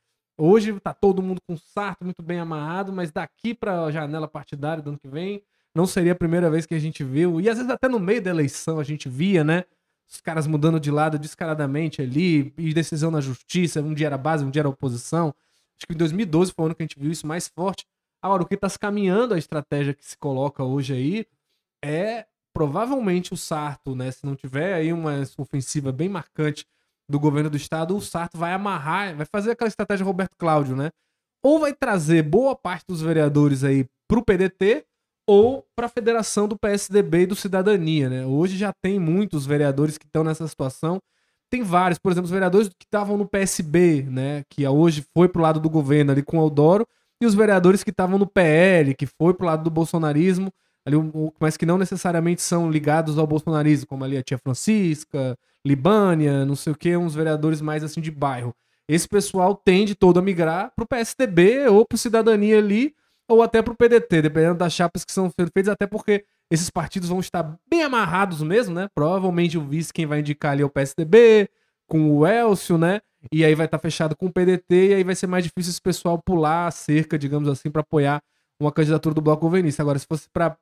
Hoje tá todo mundo com sarto muito bem amarrado, mas daqui pra janela partidária do ano que vem, não seria a primeira vez que a gente viu. E às vezes até no meio da eleição a gente via, né? Os caras mudando de lado descaradamente ali, e decisão na justiça, um dia era base, um dia era oposição. Acho que em 2012 foi o ano que a gente viu isso mais forte. Agora, o que está se caminhando, a estratégia que se coloca hoje aí, é provavelmente o Sarto, né? Se não tiver aí uma ofensiva bem marcante do governo do estado, o Sarto vai amarrar, vai fazer aquela estratégia Roberto Cláudio, né? Ou vai trazer boa parte dos vereadores aí pro PDT ou para a federação do PSDB e do Cidadania, né? Hoje já tem muitos vereadores que estão nessa situação. Tem vários, por exemplo, os vereadores que estavam no PSB, né? Que hoje foi pro lado do governo ali com o Eudoro e os vereadores que estavam no PL, que foi pro lado do bolsonarismo, ali, mas que não necessariamente são ligados ao bolsonarismo, como ali a tia Francisca, Libânia, não sei o que, uns vereadores mais assim de bairro. Esse pessoal tende todo a migrar pro PSDB ou pro Cidadania ali, ou até pro PDT, dependendo das chapas que são feitas, até porque esses partidos vão estar bem amarrados mesmo, né? Provavelmente o vice quem vai indicar ali é o PSDB, com o Elcio, né? e aí vai estar fechado com o PDT, e aí vai ser mais difícil esse pessoal pular a cerca, digamos assim, para apoiar uma candidatura do Bloco Governista. Agora, se fosse para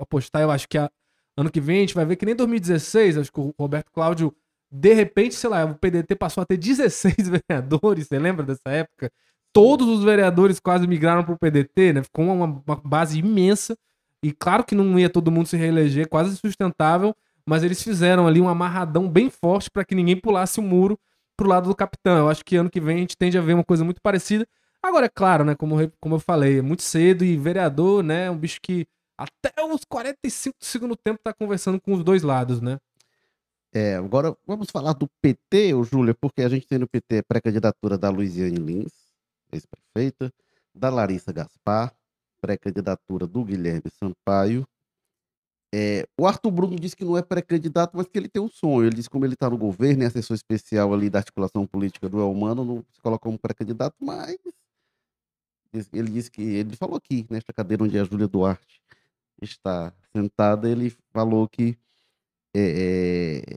apostar, eu acho que a, ano que vem a gente vai ver que nem 2016, acho que o Roberto Cláudio, de repente, sei lá, o PDT passou a ter 16 [laughs] vereadores, você lembra dessa época? Todos os vereadores quase migraram para o PDT, né? Ficou uma, uma base imensa. E claro que não ia todo mundo se reeleger, quase sustentável, mas eles fizeram ali um amarradão bem forte para que ninguém pulasse o muro pro lado do capitão. Eu acho que ano que vem a gente tende a ver uma coisa muito parecida. Agora, é claro, né? Como, como eu falei, é muito cedo e vereador, né? É um bicho que até os 45 do segundo tempo tá conversando com os dois lados, né? É, agora vamos falar do PT, Júlia, porque a gente tem no PT pré-candidatura da Luiziane Lins, ex-prefeita, da Larissa Gaspar, pré-candidatura do Guilherme Sampaio É, o Arthur Bruno disse que não é pré-candidato, mas que ele tem um sonho. Ele disse que como ele está no governo, é assessor especial ali da articulação política do Elmano, não se coloca como pré-candidato, mas ele disse que ele falou aqui, nesta cadeira onde a Júlia Duarte está sentada, ele falou que é, é,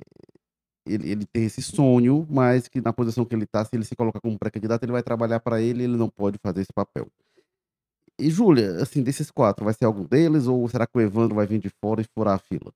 ele, ele tem esse sonho, mas que na posição que ele está, se ele se colocar como pré-candidato, ele vai trabalhar para ele, ele não pode fazer esse papel. E Júlia, assim, desses quatro, vai ser algum deles ou será que o Evandro vai vir de fora e furar a fila?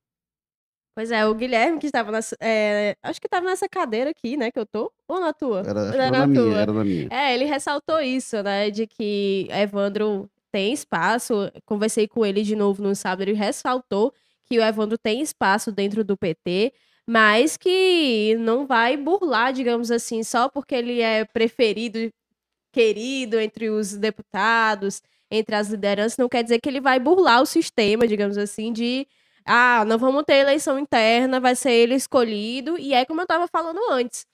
Pois é, o Guilherme que estava nessa. É, acho que estava nessa cadeira aqui, né, que eu tô. Ou na tua? Era, era, era na minha, tua. era na minha. É, ele ressaltou isso, né, de que Evandro tem espaço. Conversei com ele de novo no sábado, ele ressaltou que o Evandro tem espaço dentro do PT, mas que não vai burlar, digamos assim, só porque ele é preferido, querido entre os deputados, entre as lideranças, não quer dizer que ele vai burlar o sistema, digamos assim, de ah, não vamos ter eleição interna, vai ser ele escolhido, e é como eu estava falando antes.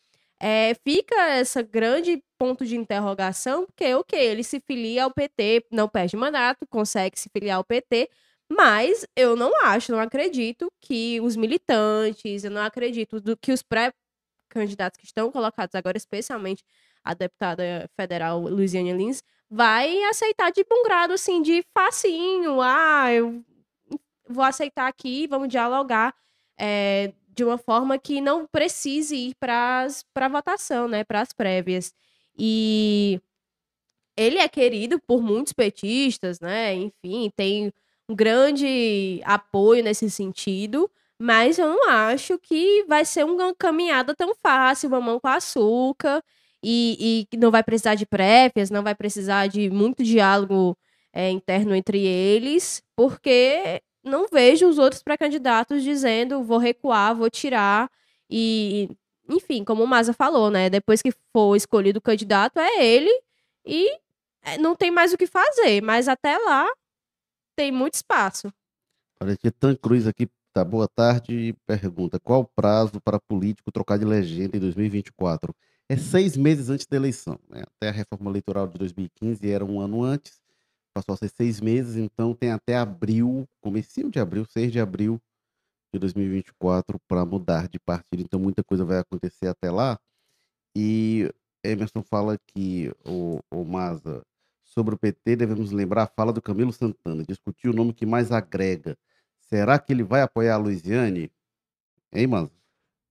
É, fica essa grande ponto de interrogação, porque o que ele se filia ao PT, não perde mandato, consegue se filiar ao PT, mas eu não acho, não acredito que os militantes, eu não acredito do, que os pré-candidatos que estão colocados agora, especialmente a deputada federal Luiziane Lins, vai aceitar de bom grado, assim, de facinho. Ah, eu vou aceitar aqui, vamos dialogar é, de uma forma que não precise ir para a votação, né, para as prévias. E ele é querido por muitos petistas, né? Enfim, tem um grande apoio nesse sentido, mas eu não acho que vai ser uma caminhada tão fácil, mamão com açúcar, e, e não vai precisar de prévias, não vai precisar de muito diálogo é, interno entre eles, porque não vejo os outros pré-candidatos dizendo vou recuar, vou tirar, e enfim, como o Maza falou, né? Depois que for escolhido o candidato, é ele e é, não tem mais o que fazer, mas até lá tem muito espaço. Olha, Tan Cruz aqui, tá, boa tarde, pergunta, qual o prazo para político trocar de legenda em 2024? É seis meses antes da eleição, né? Até a reforma eleitoral de 2015 era um ano antes, passou a ser seis meses, então tem até abril, comecinho de abril, 6 de abril de 2024 para mudar de partido, então muita coisa vai acontecer até lá. E Emerson fala que o, o Maza sobre o PT, devemos lembrar a fala do Camilo Santana, discutir o nome que mais agrega. Será que ele vai apoiar a Luiziane? Hein, mano?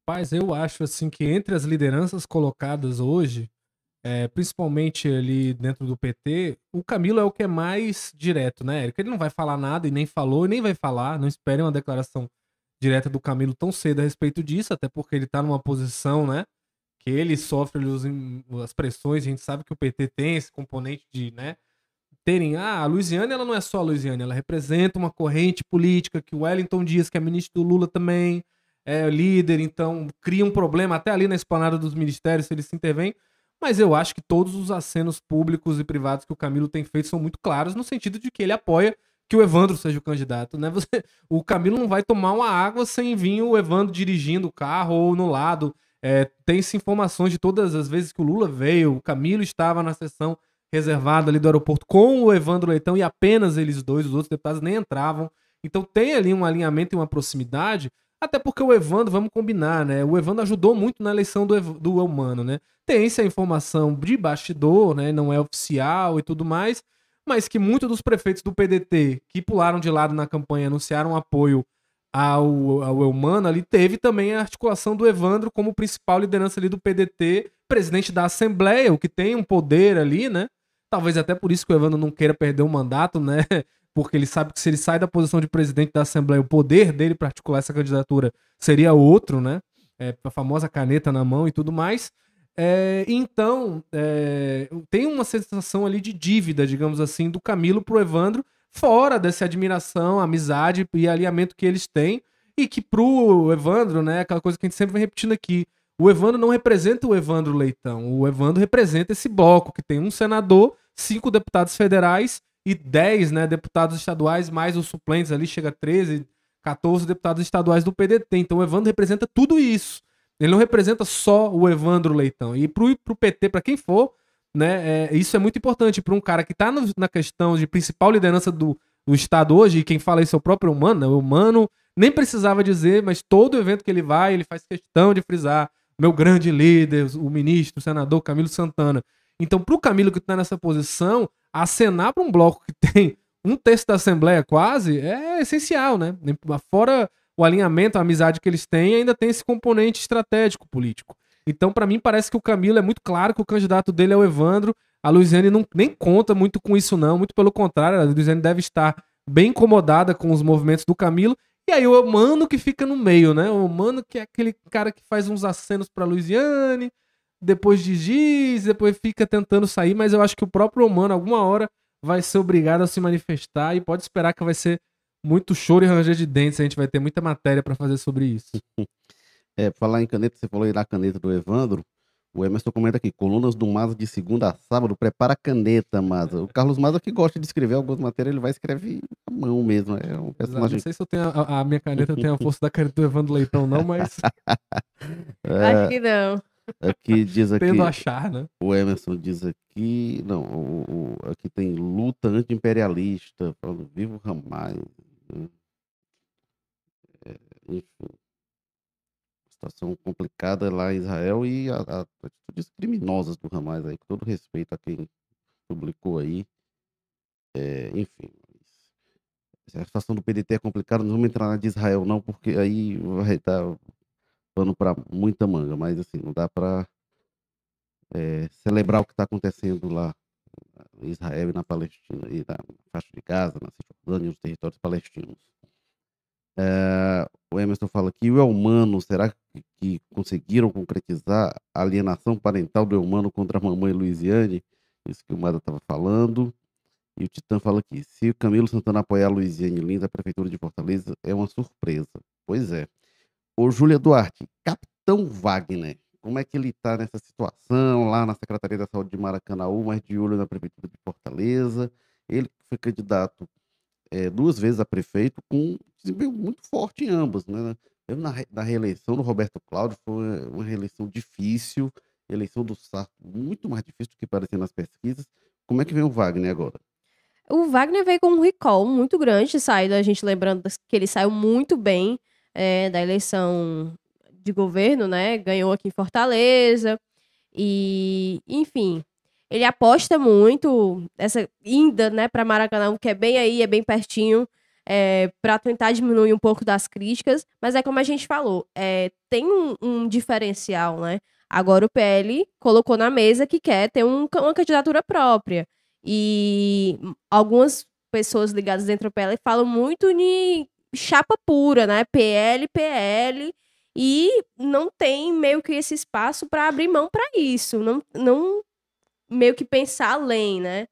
Mas eu acho assim que entre as lideranças colocadas hoje, é, principalmente ali dentro do PT, o Camilo é o que é mais direto, né, Érico? Ele não vai falar nada e nem falou e nem vai falar. Não esperem uma declaração direta do Camilo tão cedo a respeito disso, até porque ele tá numa posição, né? que ele sofre as pressões, a gente sabe que o PT tem esse componente de, né, terem, ah, a Luiziane, ela não é só a Luiziane, ela representa uma corrente política que o Wellington Dias, que é ministro do Lula também, é líder, então cria um problema até ali na esplanada dos ministérios se ele se intervém, mas eu acho que todos os acenos públicos e privados que o Camilo tem feito são muito claros no sentido de que ele apoia que o Evandro seja o candidato, né? [laughs] Você, o Camilo não vai tomar uma água sem vir o Evandro dirigindo o carro ou no lado. É, Tem-se informações de todas as vezes que o Lula veio, o Camilo estava na sessão reservada ali do aeroporto com o Evandro Leitão e apenas eles dois, os outros deputados nem entravam. Então tem ali um alinhamento e uma proximidade, até porque o Evandro, vamos combinar, né? O Evandro ajudou muito na eleição do, do Humano, né? Tem essa informação de bastidor, né? Não é oficial e tudo mais, mas que muitos dos prefeitos do PDT que pularam de lado na campanha anunciaram apoio ao, ao Eumano ali, teve também a articulação do Evandro como principal liderança ali do PDT, presidente da Assembleia, o que tem um poder ali, né? Talvez até por isso que o Evandro não queira perder o mandato, né? Porque ele sabe que se ele sai da posição de presidente da Assembleia, o poder dele para articular essa candidatura seria outro, né? É, a famosa caneta na mão e tudo mais. É, então, é, tem uma sensação ali de dívida, digamos assim, do Camilo pro Evandro, fora dessa admiração, amizade e alinhamento que eles têm. E que pro Evandro, né, aquela coisa que a gente sempre vem repetindo aqui, o Evandro não representa o Evandro Leitão. O Evandro representa esse bloco que tem um senador, cinco deputados federais e dez né, deputados estaduais, mais os suplentes ali, chega a 13, 14 deputados estaduais do PDT. Então o Evandro representa tudo isso. Ele não representa só o Evandro Leitão. E pro, pro PT, para quem for, né? É, isso é muito importante para um cara que está na questão de principal liderança do, do Estado hoje, e quem fala isso é o próprio Humano, né? O Humano nem precisava dizer, mas todo evento que ele vai, ele faz questão de frisar meu grande líder, o ministro, o senador Camilo Santana. Então, para o Camilo que está nessa posição, acenar para um bloco que tem um terço da Assembleia quase é essencial, né? Fora o alinhamento, a amizade que eles têm, ainda tem esse componente estratégico político. Então, para mim, parece que o Camilo é muito claro que o candidato dele é o Evandro. A Luiziane não, nem conta muito com isso, não. Muito pelo contrário, a Luiziane deve estar bem incomodada com os movimentos do Camilo. E aí o mano que fica no meio, né? O mano que é aquele cara que faz uns acenos pra Luiziane, depois diz, depois fica tentando sair, mas eu acho que o próprio Mano, alguma hora, vai ser obrigado a se manifestar e pode esperar que vai ser muito choro e ranger de dentes. A gente vai ter muita matéria para fazer sobre isso. [laughs] É, falar em caneta, você falou aí da caneta do Evandro. O Emerson comenta aqui, colunas do Maza de segunda a sábado, prepara a caneta, Maza. O Carlos Maza que gosta de escrever algumas matérias, ele vai escrever à mão mesmo. É um personagem... Não sei se eu tenho a, a minha caneta tem a força da caneta do Evandro Leitão, não, mas. [laughs] é, Acho que não. Aqui diz aqui. Tendo achar, né? O Emerson diz aqui. Não, o, o aqui tem luta anti-imperialista, falando vivo Ramais. Né? É, enfim situação complicada lá em Israel e atitudes criminosas do Hamas aí, com todo respeito a quem publicou aí. É, enfim, a situação do PDT é complicada, não vamos entrar na de Israel não, porque aí vai dar pano para muita manga, mas assim, não dá para é, celebrar o que está acontecendo lá em Israel e na Palestina, e na faixa de Gaza, na Cisjordânia e nos territórios palestinos. É, o Emerson fala que o Elmano, será que, conseguiram concretizar a alienação parental do Elmano contra a mamãe Luiziane? Isso que o Mada estava falando. E o Titã fala aqui: se o Camilo Santana apoiar a Luiziane Lins, a Prefeitura de Fortaleza, é uma surpresa. Pois é. Ô, Júlia Duarte, Capitão Wagner, como é que ele está nessa situação lá na Secretaria da Saúde de Maracanaú, mas de olho na Prefeitura de Fortaleza? Ele foi candidato é, duas vezes a prefeito com desempenho muito forte em ambas, né? Na, na reeleição do Roberto Cláudio foi uma reeleição difícil, eleição do Sarto muito mais difícil do que parecia nas pesquisas. Como é que vem o Wagner agora? O Wagner veio com um recall muito grande, saído, a gente lembrando que ele saiu muito bem é, da eleição de governo, né? Ganhou aqui em Fortaleza. E, enfim, ele aposta muito essa ida, né, para Maracanã, que é bem aí, é bem pertinho, é, para tentar diminuir um pouco das críticas. Mas é como a gente falou, é, tem um, um diferencial, né? Agora o PL colocou na mesa que quer ter um, uma candidatura própria. E algumas pessoas ligadas dentro do PL falam muito de chapa pura, né? PL, PL. E não tem meio que esse espaço para abrir mão para isso. Não, não meio que pensar além, né?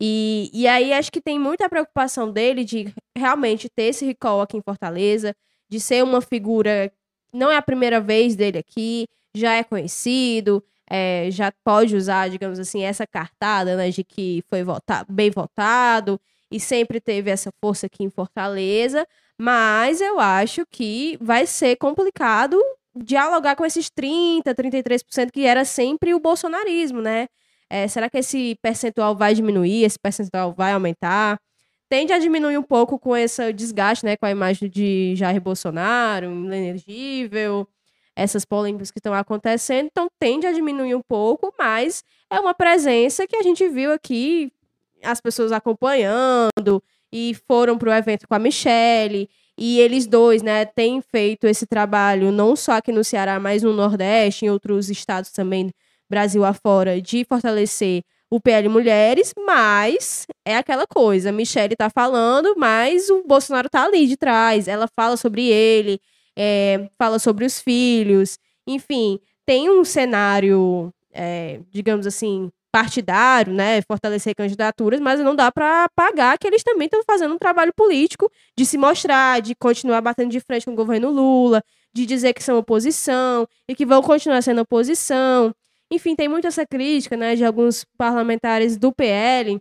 E, e aí acho que tem muita preocupação dele de realmente ter esse recall aqui em Fortaleza, de ser uma figura. Não é a primeira vez dele aqui, já é conhecido, é, já pode usar, digamos assim, essa cartada, né, de que foi votado, bem votado e sempre teve essa força aqui em Fortaleza, mas eu acho que vai ser complicado dialogar com esses 30, 33% que era sempre o bolsonarismo, né? É, será que esse percentual vai diminuir? Esse percentual vai aumentar? Tende a diminuir um pouco com esse desgaste, né, com a imagem de Jair Bolsonaro, inelegível, essas polêmicas que estão acontecendo. Então, tende a diminuir um pouco, mas é uma presença que a gente viu aqui, as pessoas acompanhando, e foram para o evento com a Michelle. E eles dois, né, têm feito esse trabalho não só aqui no Ceará, mas no Nordeste, em outros estados também Brasil afora de fortalecer o PL Mulheres, mas é aquela coisa, Michelle tá falando, mas o Bolsonaro tá ali de trás, ela fala sobre ele, é, fala sobre os filhos, enfim, tem um cenário, é, digamos assim, partidário, né, fortalecer candidaturas, mas não dá para apagar que eles também estão fazendo um trabalho político de se mostrar, de continuar batendo de frente com o governo Lula, de dizer que são oposição e que vão continuar sendo oposição. Enfim, tem muito essa crítica né, de alguns parlamentares do PL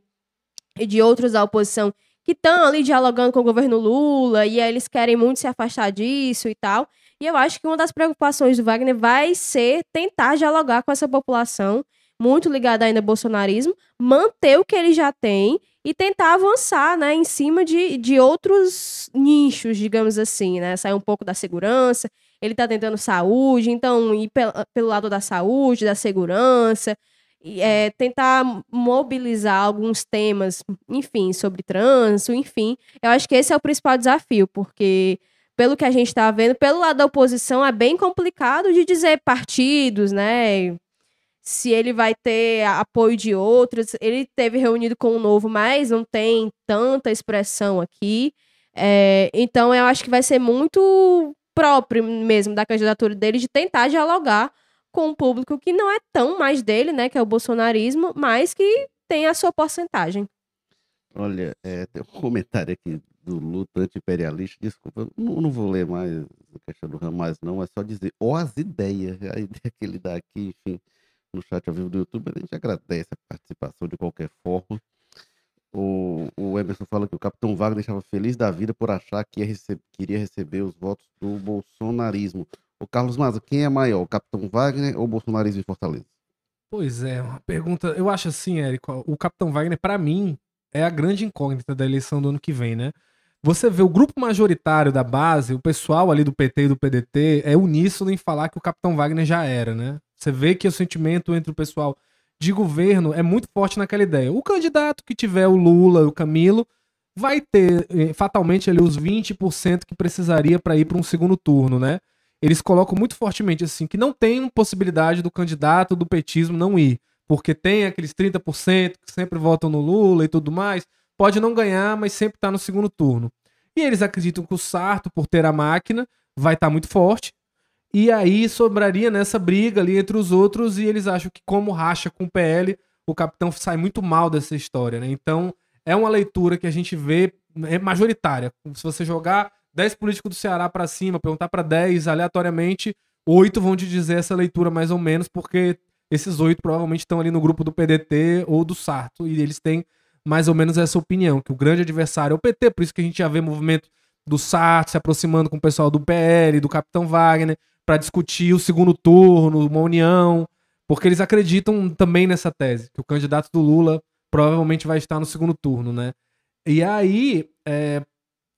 e de outros da oposição que estão ali dialogando com o governo Lula e eles querem muito se afastar disso e tal. E eu acho que uma das preocupações do Wagner vai ser tentar dialogar com essa população muito ligada ainda ao bolsonarismo, manter o que ele já tem e tentar avançar, né, em cima de, de outros nichos, digamos assim, né, sair um pouco da segurança, ele está tentando saúde, então ir pelo, lado da saúde, da segurança, é, tentar mobilizar alguns temas, enfim, sobre trânsito, enfim, eu acho que esse é o principal desafio, porque pelo que a gente está vendo, pelo lado da oposição é bem complicado de dizer partidos, né, se ele vai ter apoio de outros. Ele teve reunido com o Novo, mas não tem tanta expressão aqui. É, então, eu acho que vai ser muito próprio mesmo da candidatura dele de tentar dialogar com um público que não é tão mais dele, né, que é o bolsonarismo, mas que tem a sua porcentagem. Olha, é, tem um comentário aqui do luta anti-imperialista, desculpa, não, não, vou ler mais a questão do Ramais, não, é só dizer, ó as ideias, a ideia que ele dá aqui, enfim, no chat ao vivo do YouTube, a gente agradece a participação de qualquer forma. O, o Emerson fala que o Capitão Wagner estava feliz da vida por achar que rece queria receber os votos do bolsonarismo. O Carlos Maza, quem é maior, o Capitão Wagner ou o bolsonarismo em Fortaleza? Pois é, uma pergunta. Eu acho assim, Érico, o Capitão Wagner, para mim, é a grande incógnita da eleição do ano que vem, né? Você vê o grupo majoritário da base, o pessoal ali do PT e do PDT, é uníssono em falar que o Capitão Wagner já era, né? Você vê que o sentimento entre o pessoal de governo é muito forte naquela ideia. O candidato que tiver o Lula, o Camilo, vai ter eh, fatalmente ali os 20% que precisaria para ir para um segundo turno, né? Eles colocam muito fortemente assim que não tem possibilidade do candidato do petismo não ir, porque tem aqueles 30% que sempre votam no Lula e tudo mais, pode não ganhar, mas sempre está no segundo turno. E eles acreditam que o Sarto, por ter a máquina, vai estar tá muito forte, e aí sobraria nessa briga ali entre os outros, e eles acham que, como racha com o PL, o capitão sai muito mal dessa história, né? Então, é uma leitura que a gente vê é majoritária. Se você jogar 10 políticos do Ceará para cima, perguntar para 10 aleatoriamente, oito vão te dizer essa leitura mais ou menos, porque esses oito provavelmente estão ali no grupo do PDT ou do Sarto, e eles têm mais ou menos essa opinião, que o grande adversário é o PT, por isso que a gente já vê movimento do Sarto se aproximando com o pessoal do PL, do Capitão Wagner, para discutir o segundo turno, uma união, porque eles acreditam também nessa tese, que o candidato do Lula provavelmente vai estar no segundo turno, né? E aí, é,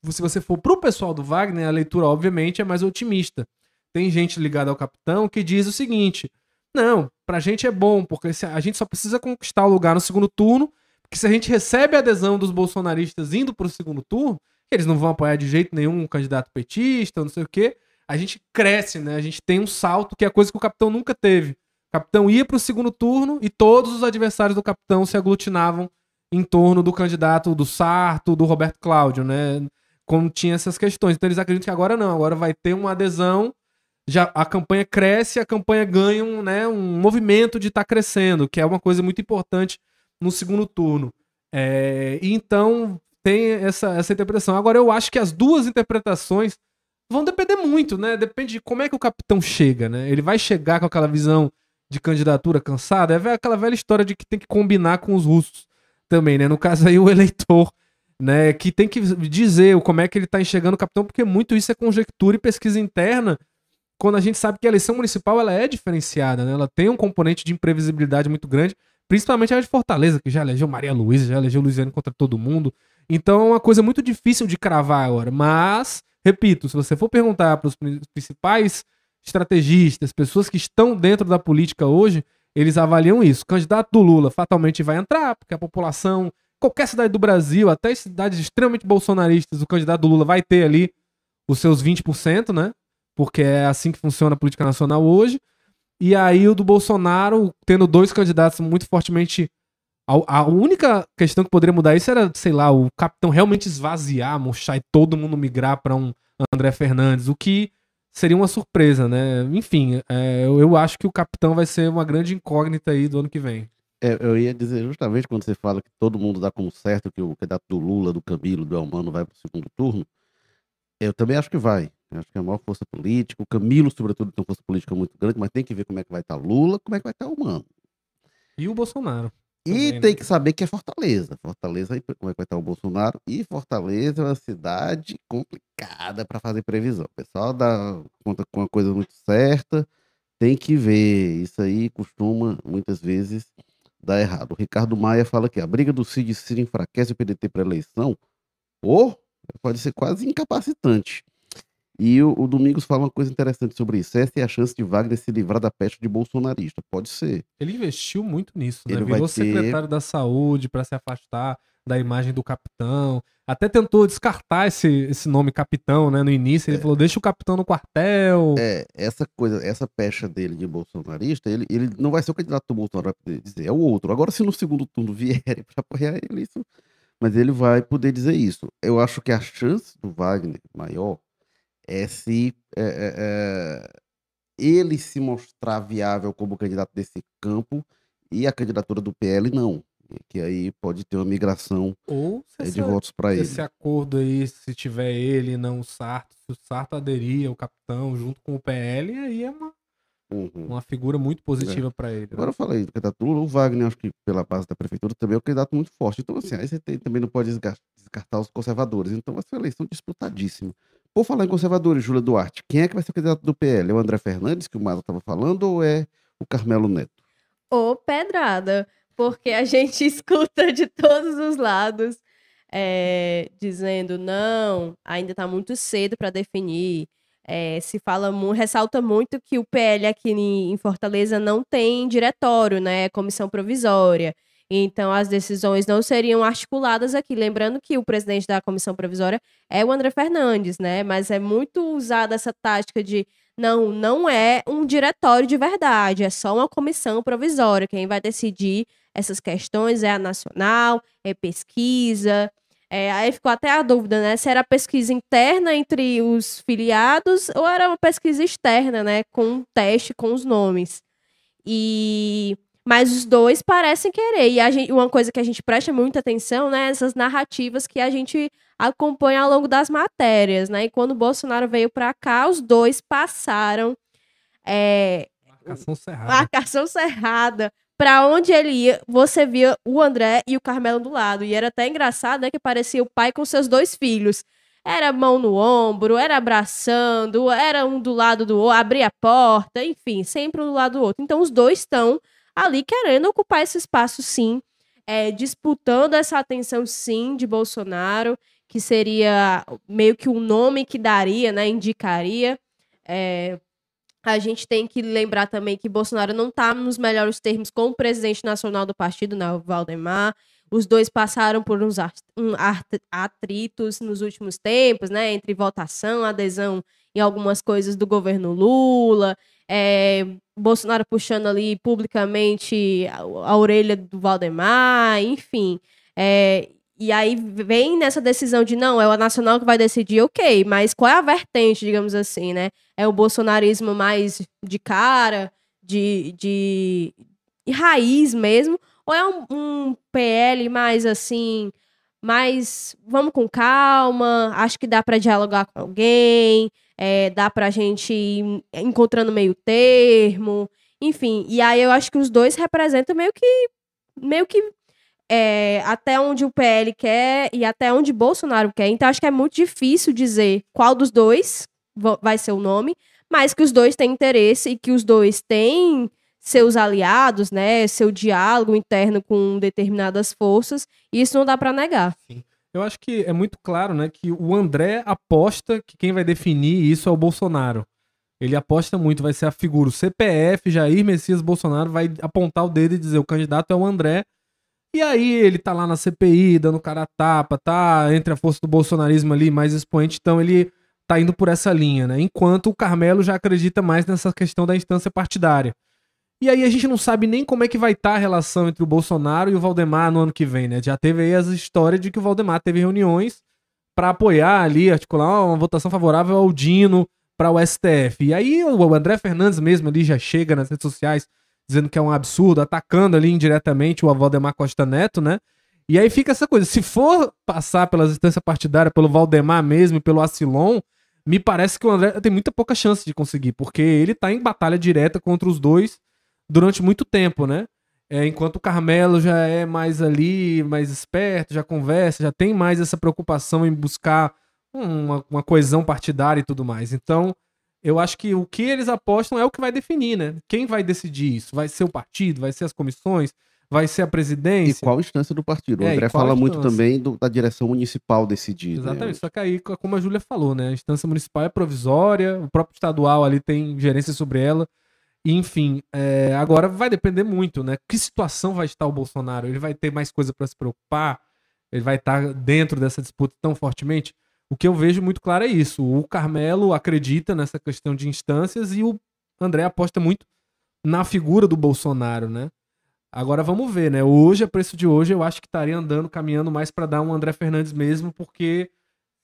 se você for pro pessoal do Wagner, a leitura, obviamente, é mais otimista. Tem gente ligada ao capitão que diz o seguinte: não, pra gente é bom, porque a gente só precisa conquistar o lugar no segundo turno, porque se a gente recebe a adesão dos bolsonaristas indo pro segundo turno, eles não vão apoiar de jeito nenhum um candidato petista, não sei o quê a gente cresce, né? A gente tem um salto que é coisa que o capitão nunca teve. O capitão ia para o segundo turno e todos os adversários do capitão se aglutinavam em torno do candidato do Sarto, do Roberto Cláudio, né? Como tinha essas questões. Então eles acreditam que agora não, agora vai ter uma adesão, já a campanha cresce, a campanha ganha um, né, um movimento de estar tá crescendo, que é uma coisa muito importante no segundo turno. É, então tem essa, essa interpretação. Agora eu acho que as duas interpretações vão depender muito, né? Depende de como é que o capitão chega, né? Ele vai chegar com aquela visão de candidatura cansada, é aquela velha história de que tem que combinar com os russos também, né? No caso aí, o [laughs] eleitor, né? Que tem que dizer como é que ele tá enxergando o capitão, porque muito isso é conjectura e pesquisa interna, quando a gente sabe que a eleição municipal ela é diferenciada, né? Ela tem um componente de imprevisibilidade muito grande, principalmente a de Fortaleza, que já elegeu Maria Luísa, já elegeu Luiziane contra todo mundo. Então é uma coisa muito difícil de cravar agora, mas Repito, se você for perguntar para os principais estrategistas, pessoas que estão dentro da política hoje, eles avaliam isso. O candidato do Lula fatalmente vai entrar, porque a população, qualquer cidade do Brasil, até cidades extremamente bolsonaristas, o candidato do Lula vai ter ali os seus 20%, né? Porque é assim que funciona a política nacional hoje. E aí o do Bolsonaro, tendo dois candidatos muito fortemente a, a, única questão que poderia mudar isso era, sei lá, o capitão realmente esvaziar, murchar e todo mundo migrar para um André Fernandes, o que seria uma surpresa, né? Enfim, é, eu, eu, acho que o capitão vai ser uma grande incógnita aí do ano que vem. É, eu ia dizer justamente quando você fala que todo mundo dá como certo que o candidato do Lula, do Camilo, do Elmano vai para o segundo turno, eu também acho que vai. Eu acho que é a maior força política. O Camilo, sobretudo, tem uma força política muito grande, mas tem que ver como é que vai estar Lula, como é que vai estar o Mano. E o Bolsonaro. E também, né? tem que saber que é Fortaleza. Fortaleza, como é que vai estar o Bolsonaro? E Fortaleza é uma cidade complicada para fazer previsão. O pessoal dá conta com uma coisa muito certa, tem que ver. Isso aí costuma, muitas vezes, dá errado. O Ricardo Maia fala que a briga do Cid Ciro enfraquece o PDT para eleição. Ou pode ser quase incapacitante. E o, o, Domingos fala uma coisa interessante sobre isso. Essa é a chance de Wagner se livrar da peste de bolsonarista. Pode ser. Ele investiu muito nisso, né? Ele Virou ter- secretário da saúde para se afastar da imagem do capitão. Até tentou descartar esse, esse nome capitão, né? No início, ele falou: deixa o capitão no quartel. É, essa coisa, essa pecha dele de bolsonarista, ele, ele não vai ser o candidato do Bolsonaro vai poder dizer, é o outro. Agora, se no segundo turno vierem [laughs] para apoiar ele, isso. Mas ele vai poder dizer isso. Eu acho que a chance do Wagner maior é se é, é, é, ele se mostrar viável como candidato desse campo e a candidatura do PL não. Que aí pode ter uma migração Ou é, de esse, votos para ele. esse acordo aí, se tiver ele não o Sarto, se o Sarto aderir ao capitão junto com o PL, aí é uma, Uhum. uma figura muito positiva para ele. né? Agora eu falei do candidato Lula, o Wagner, acho que pela base da prefeitura, também é um candidato muito forte. Então, assim, aí você tem- também não pode descartar os conservadores. Então, vai ser uma eleição disputadíssima. Por falar em conservadores, Júlia Duarte, quem é que vai ser o candidato do PL? É o André Fernandes, que o Mato estava falando, ou é o Carmelo Neto? Ô, pedrada, porque a gente [laughs] escuta de todos os lados é, dizendo não, ainda está muito cedo para definir. É, se fala ressalta muito que o PL aqui em em Fortaleza não tem diretório, né? é Comissão provisória. Então as decisões não seriam articuladas aqui. Lembrando que o presidente da comissão provisória é o André Fernandes, né? Mas é muito usada essa tática de não, não é um diretório de verdade, é só uma comissão provisória. Quem vai decidir essas questões é a nacional, é pesquisa. É, aí ficou até a dúvida, né? Se era pesquisa interna entre os filiados ou era uma pesquisa externa, né? Com um teste com os nomes. E mas os dois parecem querer. E gente- uma coisa que a gente presta muita atenção, né? Essas narrativas que a gente acompanha ao longo das matérias, né? E quando o Bolsonaro veio para cá, os dois passaram é, Marcação cerrada. marcação cerrada. Pra onde ele ia, você via o André e o Carmelo do lado. E era até engraçado, né? Que parecia o pai com seus dois filhos. Era mão no ombro, era abraçando, era um do lado do outro, abria a porta, enfim, sempre um do lado do outro. Então os dois estão ali querendo ocupar esse espaço, sim, é, disputando essa atenção, sim, de Bolsonaro, que seria meio que o nome que daria, né? Indicaria. É, a gente tem que lembrar também que Bolsonaro não está nos melhores termos com o presidente nacional do partido, né, Valdemar. Os dois passaram por uns um atritos nos últimos tempos, né, entre votação, adesão em algumas coisas do governo Lula, é, Bolsonaro puxando ali publicamente a, a orelha do Valdemar, enfim. É, e aí vem nessa decisão de não, é o nacional que vai decidir, ok, mas qual é a vertente, digamos assim, né? é o bolsonarismo mais de cara, de, de, raiz mesmo, ou é um, um PL mais assim, mais vamos com calma, acho que dá para dialogar com alguém, é, dá pra gente ir encontrando meio termo, enfim, e aí eu acho que os dois representam meio que meio que é, até onde o PL quer e até onde Bolsonaro quer. Então acho que é muito difícil dizer qual dos dois vai ser o nome, mas que os dois têm interesse e que os dois têm seus aliados, né, seu diálogo interno com determinadas forças, isso não dá para negar. Eu acho que é muito claro, né, que o André aposta que quem vai definir isso é o Bolsonaro. Ele aposta muito, vai ser a figura. O CPF, Jair Messias Bolsonaro, vai apontar o dedo e dizer o candidato é o André. E aí ele tá lá na CPI, dando cara a tapa, tá entre a força do bolsonarismo ali, mais expoente, então ele tá indo por essa linha, né? Enquanto o Carmelo já acredita mais nessa questão da instância partidária. E aí a gente não sabe nem como é que vai estar a relação entre o Bolsonaro e o Valdemar no ano que vem, né? Já teve aí as histórias de que o Valdemar teve reuniões para apoiar ali, articular uma votação favorável ao Dino para o STF. E aí o André Fernandes mesmo ali já chega nas redes sociais dizendo que é um absurdo, atacando ali indiretamente o Valdemar Costa Neto, né? E aí fica essa coisa, se for passar pela instância partidária, pelo Valdemar mesmo e pelo Acilon, me parece que o André tem muita pouca chance de conseguir, porque ele tá em batalha direta contra os dois durante muito tempo, né? É, enquanto o Carmelo já é mais ali, mais esperto, já conversa, já tem mais essa preocupação em buscar uma, uma coesão partidária e tudo mais. Então, eu acho que o que eles apostam é o que vai definir, né? Quem vai decidir isso? Vai ser o partido? Vai ser as comissões? Vai ser a E presidência? qual instância do partido? O É, e André fala muito também do- da direção municipal decidir. né? Exatamente, só que aí, como a Júlia falou, né? A instância municipal é provisória, o próprio estadual ali tem gerência sobre ela. Enfim, é, agora vai depender muito, né? Que situação vai estar o Bolsonaro? Ele vai ter mais coisa para se preocupar? Ele vai estar dentro dessa disputa tão fortemente? O que eu vejo muito claro é isso. O Carmelo acredita nessa questão de instâncias e o André aposta muito na figura do Bolsonaro, né? Agora vamos ver, né? Hoje, a preço de hoje, eu acho que estaria andando, caminhando mais para dar um André Fernandes mesmo, porque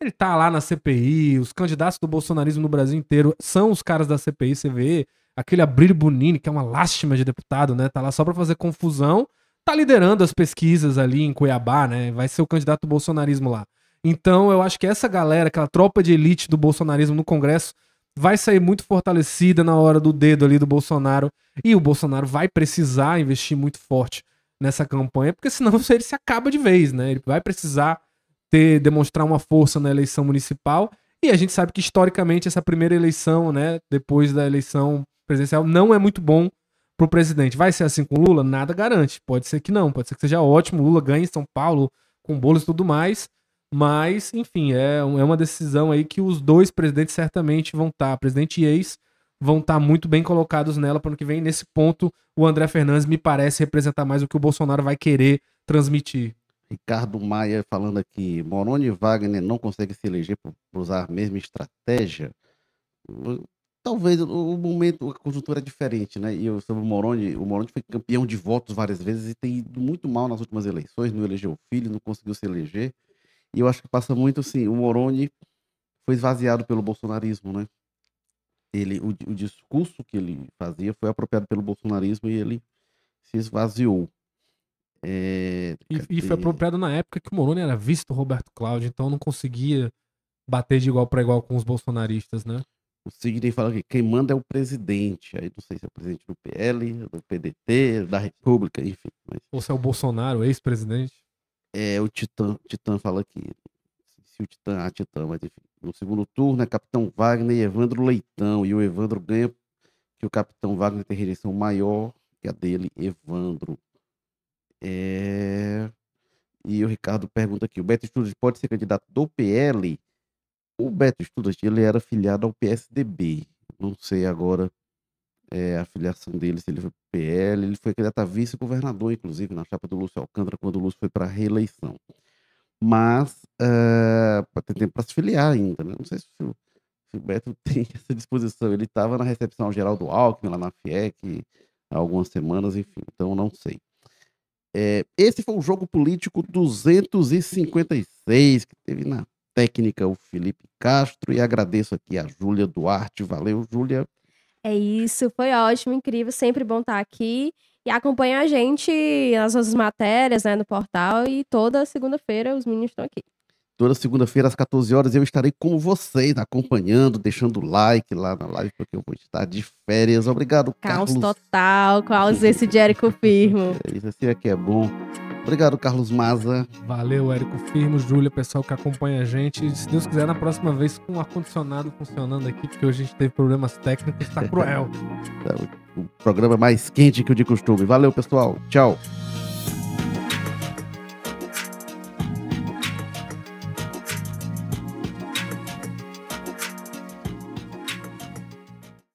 ele tá lá na CPI, os candidatos do bolsonarismo no Brasil inteiro são os caras da CPI, você vê aquele Abrílio Bonini, que é uma lástima de deputado, né? Tá lá só pra fazer confusão, tá liderando as pesquisas ali em Cuiabá, né? Vai ser o candidato do bolsonarismo lá. Então, eu acho que essa galera, aquela tropa de elite do bolsonarismo no Congresso, vai sair muito fortalecida na hora do dedo ali do Bolsonaro. E o Bolsonaro vai precisar investir muito forte nessa campanha, porque senão [laughs] ele se acaba de vez, né? Ele vai precisar ter demonstrar uma força na eleição municipal. E a gente sabe que historicamente essa primeira eleição, né, depois da eleição presidencial, não é muito bom pro presidente. Vai ser assim com o Lula? Nada garante. Pode ser que não, pode ser que seja ótimo. o Lula ganhe em São Paulo com bolos e tudo mais. Mas, enfim, é, é uma decisão aí que os dois presidentes certamente vão estar, presidente e ex, vão estar muito bem colocados nela para ano que vem. Nesse ponto, o André Fernandes me parece representar mais o que o Bolsonaro vai querer transmitir. Ricardo Maia falando aqui, Moroni e Wagner não conseguem se eleger por usar a mesma estratégia. Talvez o, momento, a conjuntura é diferente, né? E eu, sobre o Moroni, o Moroni foi campeão de votos várias vezes e tem ido muito mal nas últimas eleições, não elegeu o filho, não conseguiu se eleger. E eu acho que passa muito assim, o Moroni foi esvaziado pelo bolsonarismo, né? Ele, o, o discurso que ele fazia foi apropriado pelo bolsonarismo e ele se esvaziou. É, E, e foi apropriado na época que o Moroni era visto Roberto Cláudio, então não conseguia bater de igual para igual com os bolsonaristas, né? O Sidney fala que quem manda é o presidente. Aí não sei se é o presidente do PL, do PDT, da República, enfim. Mas Ou se é o Bolsonaro, ex-presidente. é o Titã. Titã fala aqui. Se o Titã, a Titã, mas enfim. No segundo turno é Capitão Wagner e Evandro Leitão. E o Evandro ganha que o Capitão Wagner tem rejeição maior que a dele, Evandro. É... E o Ricardo pergunta aqui: o Beto Estudas pode ser candidato do PL? O Beto Estudas, ele era filiado ao PSDB. Não sei agora é, a filiação dele, se ele foi PL. Ele foi candidato a vice-governador, inclusive, na chapa do Lúcio Alcântara, quando o Lúcio foi para a reeleição. Mas eh, pode ter tempo para se filiar ainda, né? Não sei se o, se o Beto [laughs] tem essa disposição. Ele estava na recepção geral do Alckmin, lá na FIEC, há algumas semanas, enfim, então não sei. É, esse foi o jogo político 256 que teve na técnica o Felipe Castro e agradeço aqui a Júlia Duarte. Valeu, Júlia. É isso, foi ótimo, incrível, sempre bom estar aqui. E acompanha a gente nas nossas matérias, né, no portal. E toda segunda-feira os meninos estão aqui. Toda segunda-feira às 14 horas eu estarei com vocês, acompanhando, deixando like lá na live, porque eu vou estar de férias. Obrigado, Caos Carlos. total, com a ausência de Érico [laughs] Firmo. É Isso aqui é bom. Obrigado, Carlos Maza. Valeu, Érico Firmo, Júlia, pessoal que acompanha a gente. E, se Deus quiser, na próxima vez com o ar-condicionado funcionando aqui, porque hoje a gente teve problemas técnicos, tá cruel. [laughs] O programa mais quente que o de costume. Valeu, pessoal. Tchau.